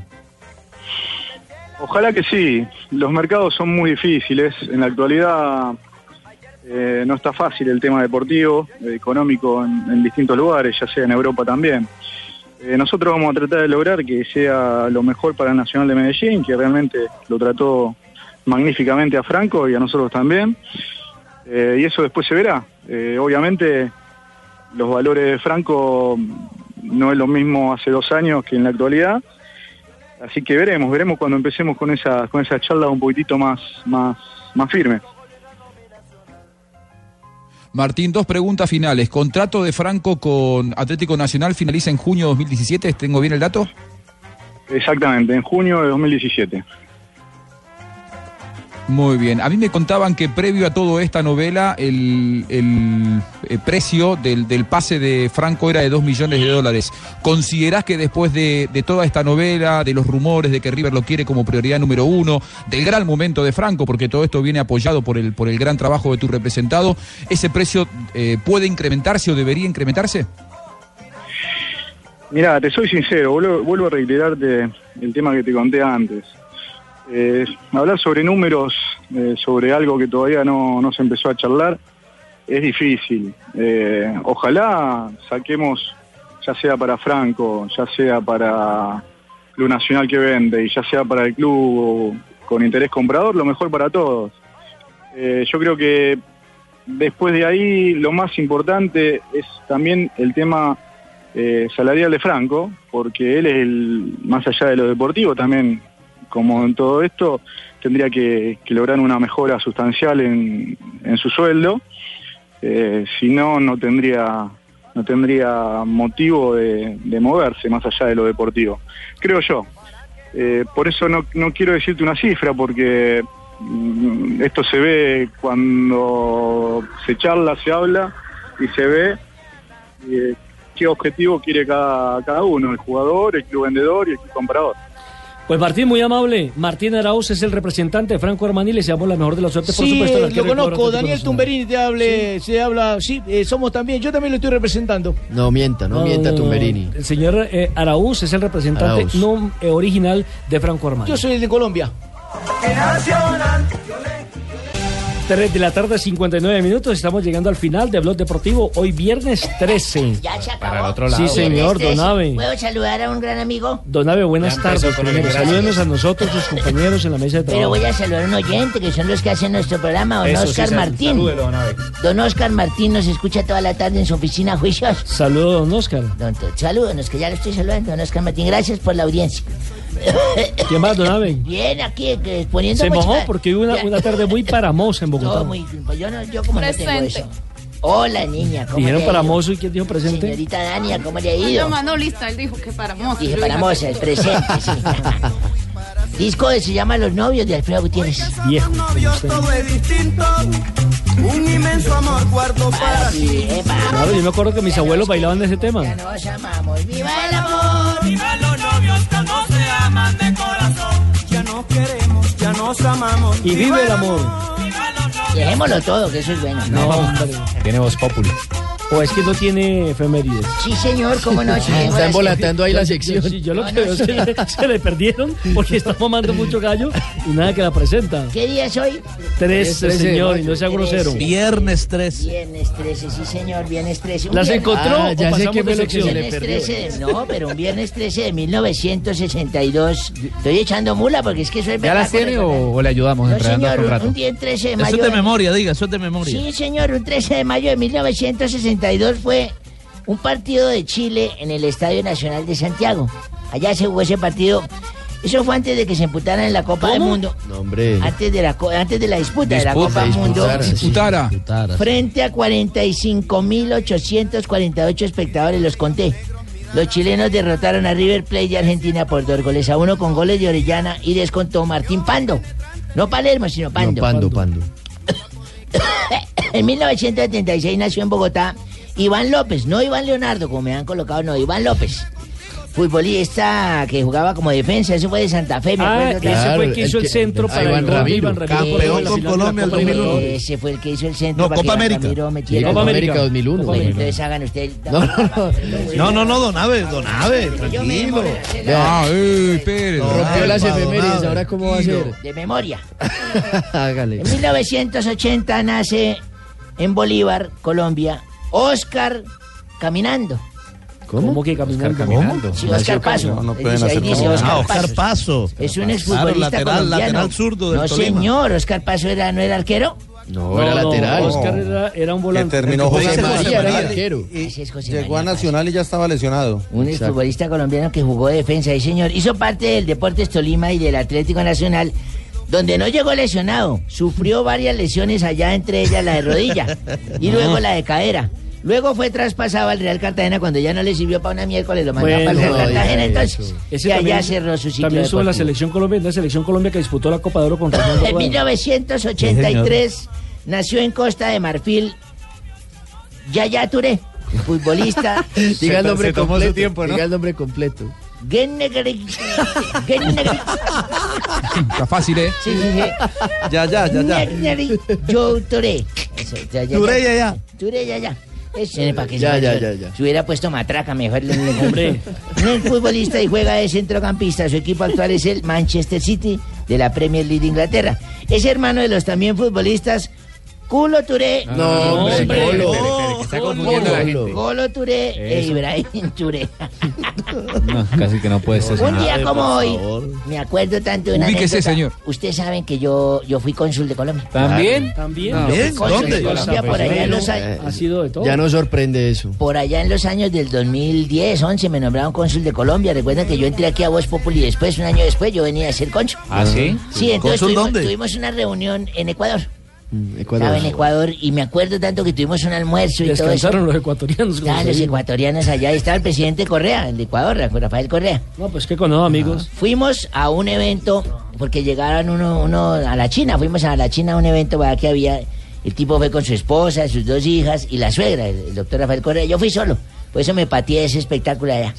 Ojalá que sí, los mercados son muy difíciles, en la actualidad eh, no está fácil el tema deportivo, eh, económico en, en distintos lugares, ya sea en Europa también. Eh, nosotros vamos a tratar de lograr que sea lo mejor para Nacional de Medellín, que realmente lo trató magníficamente a Franco y a nosotros también. Y eso después se verá. Obviamente los valores de Franco no es lo mismo hace dos años que en la actualidad. Así que veremos, veremos cuando empecemos con esa, con esa charla un poquitito más, más, más firme. Martín, dos preguntas finales. ¿Contrato de Franco con Atlético Nacional finaliza en junio de 2017? ¿Tengo bien el dato? Exactamente, en junio de 2017. Muy bien. A mí me contaban que previo a toda esta novela, el, el, eh, precio del, del pase de Franco era de 2 millones de dólares. ¿Considerás que después de, de toda esta novela, de los rumores de que River lo quiere como prioridad número uno, del gran momento de Franco, porque todo esto viene apoyado por el, por el gran trabajo de tu representado, ese precio eh, puede incrementarse o debería incrementarse? Mira, te soy sincero, vuelvo, vuelvo a reiterarte el tema que te conté antes. Eh, hablar sobre números, eh, sobre algo que todavía no, no se empezó a charlar, es difícil. Eh, ojalá saquemos, ya sea para Franco, ya sea para Club Nacional que vende y ya sea para el club con interés comprador, lo mejor para todos. Eh, yo creo que después de ahí lo más importante es también el tema eh, salarial de Franco, porque él es el, más allá de lo deportivo, también, como en todo esto, tendría que, lograr una mejora sustancial en, su sueldo. Eh, si no, no tendría, no tendría motivo de, de moverse más allá de lo deportivo. Creo yo. Eh, por eso no, no quiero decirte una cifra, porque mm, esto se ve cuando se charla, se habla y se ve eh, qué objetivo quiere cada, cada uno, el jugador, el club vendedor y el club comprador. Pues Martín, muy amable. Martín Arauz es el representante de Franco Armani. Le deseamos la mejor de las suertes, por Sí, supuesto. arquero lo conozco, Daniel Nacional. Tumberini te hable, se habla, sí, eh, somos también, yo también lo estoy representando. No mienta, no, mienta Tumberini. El señor eh, Araúz es el representante no eh, original de Franco Armani. Yo soy el de Colombia. 3 de la tarde, 59 minutos. Estamos llegando al final de Blog Deportivo. Hoy viernes 13. Ya se acabó. Para el otro lado. Sí, señor, Viernes don Ave. 13. ¿Puedo saludar a un gran amigo? Don Ave, buenas Ya tardes. Primero, salúdenos a nosotros, sus compañeros en la mesa de Pero trabajo. voy a saludar a un oyente, que son los que hacen nuestro programa, don Eso sí, Oscar sal- Martín. salúdelo, don Ave. Don Oscar Martín nos escucha toda la tarde en su oficina juicios. Saludos, don Oscar. Don, salúdenos, que ya lo estoy saludando, don Oscar Martín. Gracias por la audiencia. ¿Qué más, don Ave? Bien, aquí poniendo Se mucha- mojó porque hubo una, Ya. una tarde muy paramosa en Bogotá. Todo muy, pues yo, no, yo como no tengo eso. Hola, niña, ¿cómo Dijeron paramoso y quién dijo presente. Señorita Dania, ¿cómo le ha ido? No, Manolista, él dijo que para moza. Dije para moza, el presente, sí. Disco que se llama Los Novios de Alfredo Gutiérrez. Viejo. todo es distinto. Un inmenso amor guardo para ti. Claro, yo me acuerdo que mis abuelos bailaban ese tema. Nos amamos, viva el amor. Viva los novios queremos, ya nos amamos. Y vive el amor. Dejémoslo todo, que eso es bueno. No, hombre. Tiene voz popular. O es que no tiene efemérides. Sí, señor, cómo no. Sí, Está embolatando ahí la sección. Sí, yo lo que veo es que se le perdieron porque está mamando mucho gallo y nada que la presenta. ¿Qué día es hoy? 13, señor, y no sea grosero. Viernes 13. Viernes 13, sí, señor, viernes 13. Un ¿Las encontró Ah, o ya sé qué fue lo que se le Viernes perdió. 13 de- no, pero un viernes 13 de 1962. Estoy echando mula porque es que eso es ¿Ya las tiene o, o le ayudamos No, señor, otro un, rato? un día en 13 de Eso mayo. es de memoria, diga, eso es de memoria. Sí, señor, un 13 de mayo de 1962 fue un partido de Chile en el Estadio Nacional de Santiago. Allá se jugó ese partido. Eso fue antes de que se imputaran en la Copa del Mundo. No, hombre. Antes de la, antes de la disputa, de la Disputa, Copa del Mundo. disputara, sí. Frente a 45.848 espectadores, los conté. Los chilenos derrotaron a River Plate de Argentina por dos goles a uno con goles de Orellana y descontó Martín Pando. No Palermo, sino No, Pando. pando, pando. En 1976 nació en Bogotá Iván López, no Iván Leonardo, como me han colocado, no, Iván López. Futbolista que jugaba como defensa, ese fue de Santa Fe, me Ah, acuerdo. que- ese fue el que hizo el centro para Iván el Ramiro, Iván Ramiro campeón con Colombia el Copa Libertadores. 2001. Ese fue el que hizo el centro No, para Copa América. Ramiro Sí, metiera Copa el gol. América 2001. Bueno, entonces hagan ustedes... No, no, no. No, don Ave, don Ave, Yo me tranquilo. Ah, Pérez. Rompió las efemérides, ahora cómo va a ser. De memoria. Hágale. En 1980 nace en Bolívar, Colombia, Oscar Caminando. ¿Cómo que caminando? Sí, Oscar Paso. No, no Ahí pueden hacer Oscar Ah, Oscar. Paso. Es un Claro, exfutbolista lateral, colombiano. lateral zurdo del No, Tolima. señor, Oscar Paso era, no era arquero. No, era lateral. Oscar era, era un Que volante. terminó José jugando María José era María. arquero. Y José llegó a Nacional y ya estaba lesionado. Un exfutbolista colombiano que jugó de defensa, sí, señor. Hizo parte del Deportes Tolima y del Atlético Nacional, donde no llegó lesionado. Sufrió varias lesiones allá, entre ellas la de rodilla y luego la de cadera. Luego fue traspasado al Real Cartagena cuando ya no le sirvió para una miércoles, lo mandó Bueno, para el Real Cartagena. Entonces, Ese y allá cerró su ciclo También estuvo en la selección colombiana, la selección Colombia que disputó la Copa de Oro contra Fernando En Rueda. 1983 nació en Costa de Marfil Yaya Touré, futbolista. Diga el nombre se tomó su completo. tiempo, ¿no? Diga el nombre completo. Está fácil, ¿eh? Sí, sí, sí. Ya, ya, ya, ya. Joe Touré. Eso, ya, ya, Touré, ya, ya. Touré, ya, ya. Eso, eh, para que Ya, se ya, ya, ya. Si hubiera puesto matraca, mejor le le- Hombre. Un futbolista y juega de centrocampista. Su equipo actual es el Manchester City de la Premier League de Inglaterra. Es hermano de los también futbolistas Culo Touré. No, hombre, hombre. Colo. Que está confundiendo la gente. Golo Touré e. Ibrahim Touré. No, casi que no puede ser. Un día como hoy, me acuerdo tanto de una Ubíquese, anécdota. señor. Ustedes saben que yo, yo fui cónsul de Colombia. ¿También? ¿También? Yo fui cónsul de Colombia por allá en los años. Ha sido de todo. Ya no sorprende eso. Por allá en los años del 2010, 11 me nombraron cónsul de Colombia. Recuerdan que yo entré aquí a Voz Populi y después, un año después, yo venía a ser cónsul. ¿Ah, sí? Sí, entonces ¿Cónsul tuvimos, dónde? tuvimos una reunión en Ecuador. Ecuador. Estaba en Ecuador y me acuerdo tanto que tuvimos un almuerzo y todo eso. Descansaron los ecuatorianos. Estaban los ecuatorianos allá, ahí estaba el presidente Correa, el de Ecuador, Rafael Correa. No, pues qué conoce, amigos. Fuimos a un evento, porque llegaron uno, uno a la China, fuimos a la China a un evento ¿verdad? que había, el tipo fue con su esposa, sus dos hijas y la suegra, el, el doctor Rafael Correa. Yo fui solo, por eso me pateé ese espectáculo allá.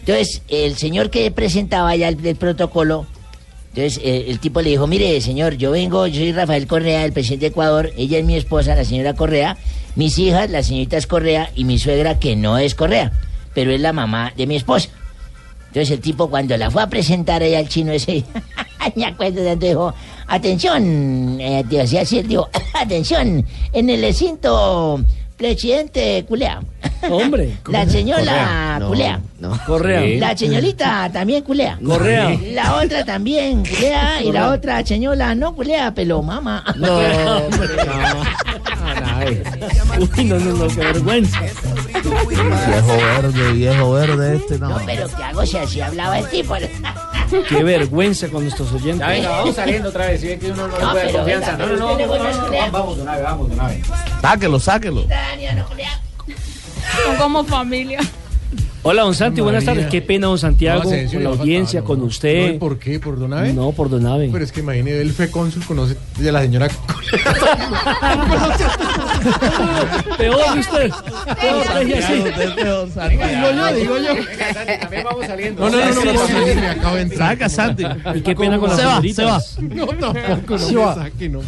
Entonces, el señor que presentaba ya el, el protocolo, entonces eh, el tipo le dijo, mire señor, yo vengo, yo soy Rafael Correa, el presidente de Ecuador, ella es mi esposa, la señora Correa, mis hijas, la señorita es Correa y mi suegra que no es Correa, pero es la mamá de mi esposa. Entonces el tipo cuando la fue a presentar ahí al chino ese, me acuerdo tanto, dijo, atención, eh, hacía así, dijo, atención, en el recinto, presidente Culea. Hombre. La señora Correa. Culea. No, Correa. Sí. La señorita también culea. Correa. La otra también culea y la otra señora no culea, pero mamá. No, hombre. Uy, no, no, no, qué vergüenza. Viejo verde, viejo verde este, no. No, pero ¿qué hago si así hablaba el tipo? Qué vergüenza con nuestros oyentes. Ya venga, vamos saliendo otra vez. Si ven que uno no le No, puede pero confianza. venga, No, no, no. Vamos, le de una vez, vamos de una vez. Sáquelo, sáquelo. Son como familia. Hola, don Santi, buenas María. tardes. Qué pena, don Santiago, No, con la audiencia, faltaba, con no. usted. No, ¿Por qué? ¿Por Donave? No, por Donave. Pero es que imagine, él fue cónsul, conoce de la señora. Peor usted. Peor, deje así. Digo yo, digo yo. También vamos saliendo. No, no, no, no, me acabo de entrar. Saca, Santi. Y qué pena con las Se va, señoritas. No, tampoco, no Se me va. saque, no.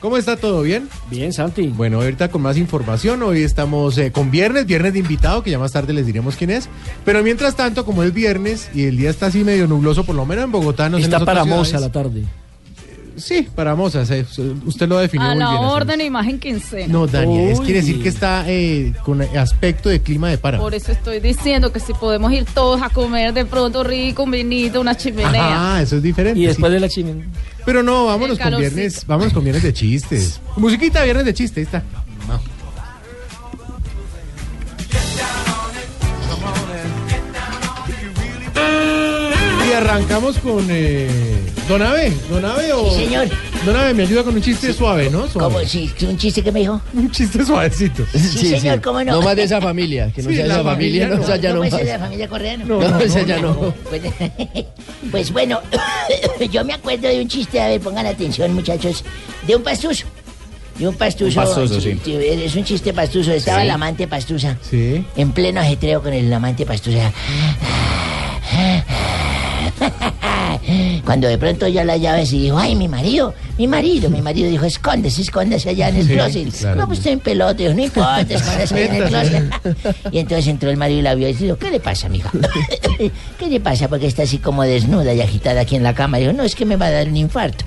¿Cómo está todo? ¿Bien? Bien, Santi. Bueno, ahorita con más información. Hoy estamos eh, con viernes, viernes de invitado, que ya más tarde les diremos quién es. Pero mientras tanto, como es viernes y el día está así medio nubloso, por lo menos en Bogotá, no Está para ciudades. la tarde. Sí, para Moza, sí, usted lo definió A muy la bien. orden, imagen quincena. No, Dani, es Uy. quiere decir que está eh, con aspecto de clima de para. Por eso estoy diciendo que si podemos ir todos a comer de pronto rico, un vinito, una chimenea. Ah, eso es diferente. Y después sí. de la chimenea. Pero no, vámonos con viernes, vámonos con viernes de chistes. Musiquita, viernes de chistes, ahí está. Y arrancamos con eh, Don Ave, Don Ave o... Sí, señor. Don Ave, me ayuda con un chiste suave, ¿no? Suave. ¿Cómo? Sí, ¿Un chiste que me dijo? Un chiste suavecito. Sí, señor, ¿cómo no? No más de esa familia, que no Sí, sea de la esa familia, familia no, no. esa ya no ¿Cómo es más. de la familia Correa? No. No, no, esa ya no. Pues, pues bueno, yo me acuerdo de un chiste, a ver, pongan atención muchachos, de un pastuso. De un pastuso. Un pastuso, sí. Es un chiste pastuso. Estaba Sí. el amante pastusa. Sí. En pleno ajetreo con el amante pastusa. Cuando de pronto ya la llave se dijo, ay, mi marido, mi marido, mi marido dijo, escóndese, escóndese allá en el Sí, closet. claro. No, pues estoy en pelota, dijo, no importa, escóndese allá en el closet. Y entonces entró el marido y la vio y dijo, ¿qué le pasa, mija? ¿Qué le pasa? Porque está así como desnuda y agitada aquí en la cama. Dijo, no, es que me va a dar un infarto.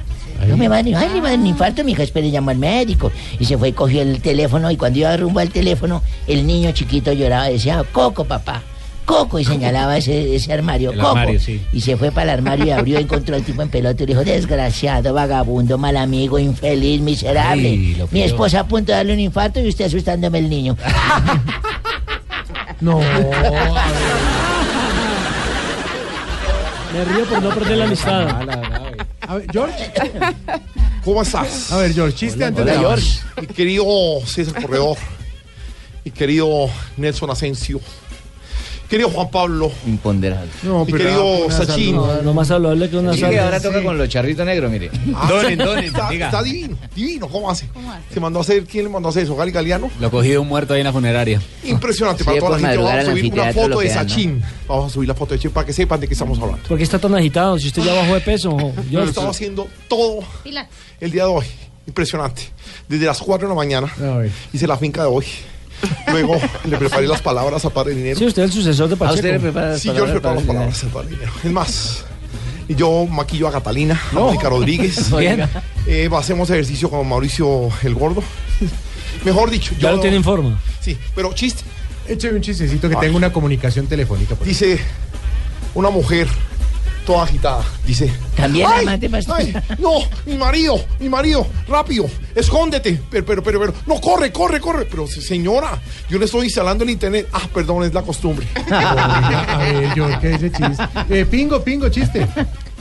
No me va a dar, un infarto, mija, espere, llamó al médico. Y se fue y cogió el teléfono y cuando iba rumbo al teléfono, el niño chiquito lloraba y decía, Coco, papá. Coco, y señalaba ese, ese armario. El Coco. armario, sí. Y se fue para el armario y abrió y encontró al tipo en pelota y le dijo, desgraciado, vagabundo, mal amigo, infeliz, miserable. Ay, Mi esposa a punto de darle un infarto y usted asustándome el niño. No. Me río por no perder la amistad. A ver, George. ¿Cómo estás? A ver, George, chiste antes Hola, de George. Mi querido César Corredor, mi querido Nelson Asensio, querido Juan Pablo, Imponderable. No, mi pero querido una Sachin. No, no más saludable que una Sí, sal. que ahora toca con los charritos negros, mire. Ah, Donen, donen, está, diga. está divino, divino, ¿cómo hace? Se mandó a hacer, ¿quién le mandó a hacer eso? Gali Galeano. Lo cogí de un muerto ahí en la funeraria. Impresionante Sí, para toda la gente. madrugar Vamos a subir una foto lo de. Sachin. Vamos a subir la foto de Sachin para que sepan de qué estamos hablando. ¿Por qué está tan agitado? Si usted ya bajó de peso. Yo George. estaba haciendo todo el día de hoy. Impresionante. Desde las 4 de la mañana hice la finca de hoy. Luego le preparé las palabras al padre dinero. Sí, usted es el sucesor de ¿A Pacheco. usted le prepara las Sí, yo le preparo las palabras al padre dinero. Es más, y yo maquillo a Catalina, a Mónica Rodríguez. Oiga. Eh, hacemos ejercicio con Mauricio el Gordo. Mejor dicho, Ya yo lo tiene en forma. Sí, pero chiste. Écheme un chistecito que Ay. tengo una comunicación telefónica. por Dice una mujer toda agitada. Dice. También "Ay, amante pastor". ay, no, mi marido, mi marido, rápido, escóndete. Pero, pero, pero, pero, no, corre, corre, corre. Pero se- señora, yo le estoy instalando el internet. Ah, perdón, es la costumbre. A ver, yo, ¿qué dice chiste? Eh, pingo, pingo, chiste.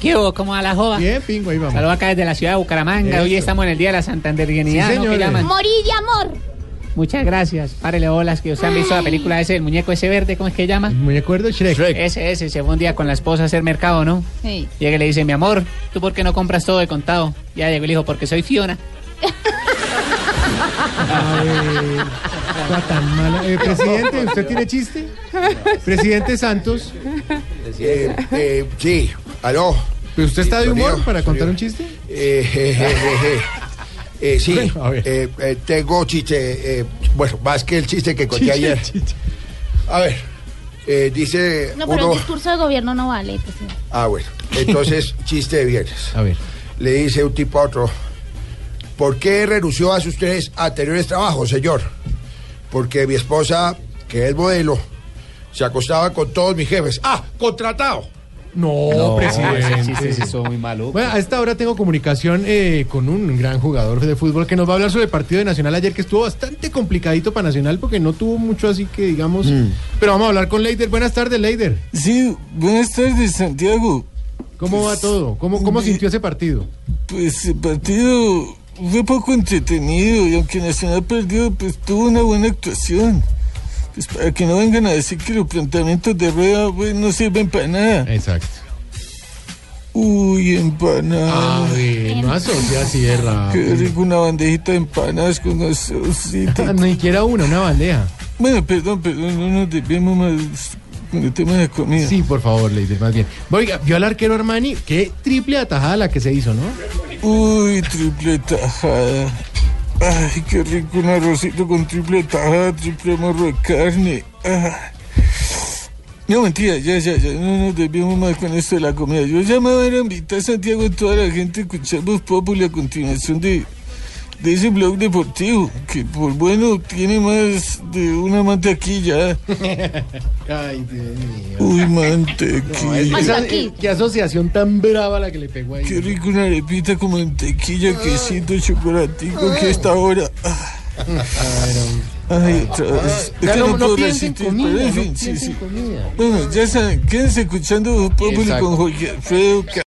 ¿Qué hubo? ¿Cómo va la joda? Bien, pingo, ahí vamos. Saludos acá desde la ciudad de Bucaramanga. Eso. Hoy estamos en el Día de la Santanderianidad, Sí, ¿no? Morir de amor. Muchas gracias. Párele bolas, que ustedes han visto la película ese, el muñeco ese verde, ¿cómo es que llama? ¿Me acuerdo? Shrek. Ese, ese, se fue un día con la esposa a hacer mercado, ¿no? Sí. Llega y le dice, mi amor, ¿tú por qué no compras todo de contado? Ya llegó el hijo, porque soy Fiona. A ver, está tan mala. Eh, presidente, ¿usted tiene chiste? Presidente Santos. Eh, eh, sí, aló. ¿Pero usted está de humor para contar un chiste? Eh, je, je, je, je. Eh, sí, Bueno, a ver. eh, eh, tengo chiste, eh, bueno, más que el chiste que conté ayer. A ver, eh, dice No, pero uno... el discurso de gobierno no vale, presidente. Ah, bueno, entonces, chiste de viernes. A ver. Le dice un tipo a otro, ¿por qué renunció a sus tres anteriores trabajos, señor? Porque mi esposa, que es modelo, se acostaba con todos mis jefes. ¡Ah, contratado! No, presidente. Sí, sí, son muy maluco. Bueno, a esta hora tengo comunicación eh, con un gran jugador de fútbol que nos va a hablar sobre el partido de Nacional ayer, que estuvo bastante complicadito para Nacional porque no tuvo mucho así que digamos. Pero vamos a hablar con Leider. Buenas tardes, Leider. Sí, buenas tardes, Santiago. ¿Cómo va todo? ¿Cómo, cómo sintió ese partido? Pues el partido fue poco entretenido y aunque Nacional perdió, pues tuvo una buena actuación. Pues para que no vengan a decir que los planteamientos de rueda pues, no sirven para nada. Exacto. Uy, empanada. A ver, no asocia así de Qué rico una bandejita de empanadas con asocita. Ni siquiera una, una bandeja. Bueno, perdón, perdón, no nos debemos más con el tema de comida. Sí, por favor, Leider, más bien. Oiga, vio al arquero Armani, qué triple atajada la que se hizo, ¿no? Uy, triple tajada. Ay, qué rico un arrocito con triple tajada, triple morro de carne. Ah. No, mentira, ya, ya, ya, no nos desviamos más con esto de la comida. Yo llamaba a invitar a Santiago a toda la gente a escuchar Voz a continuación de, de ese blog deportivo, que por bueno tiene más de una mantequilla. Ay, Dios mío. Uy, No, mantequilla. esa- eh, qué asociación tan brava la que le pegó ahí. Qué rico una arepita con mantequilla, quesito, chocolatico, que a esta hora. Ah. Ay, otra vez. Es Ya que no- no, no puedo resistir, comida, pero en no fin, sí, sí. comida. Bueno, ya saben, quédense escuchando Populi con Jorge Alfredo.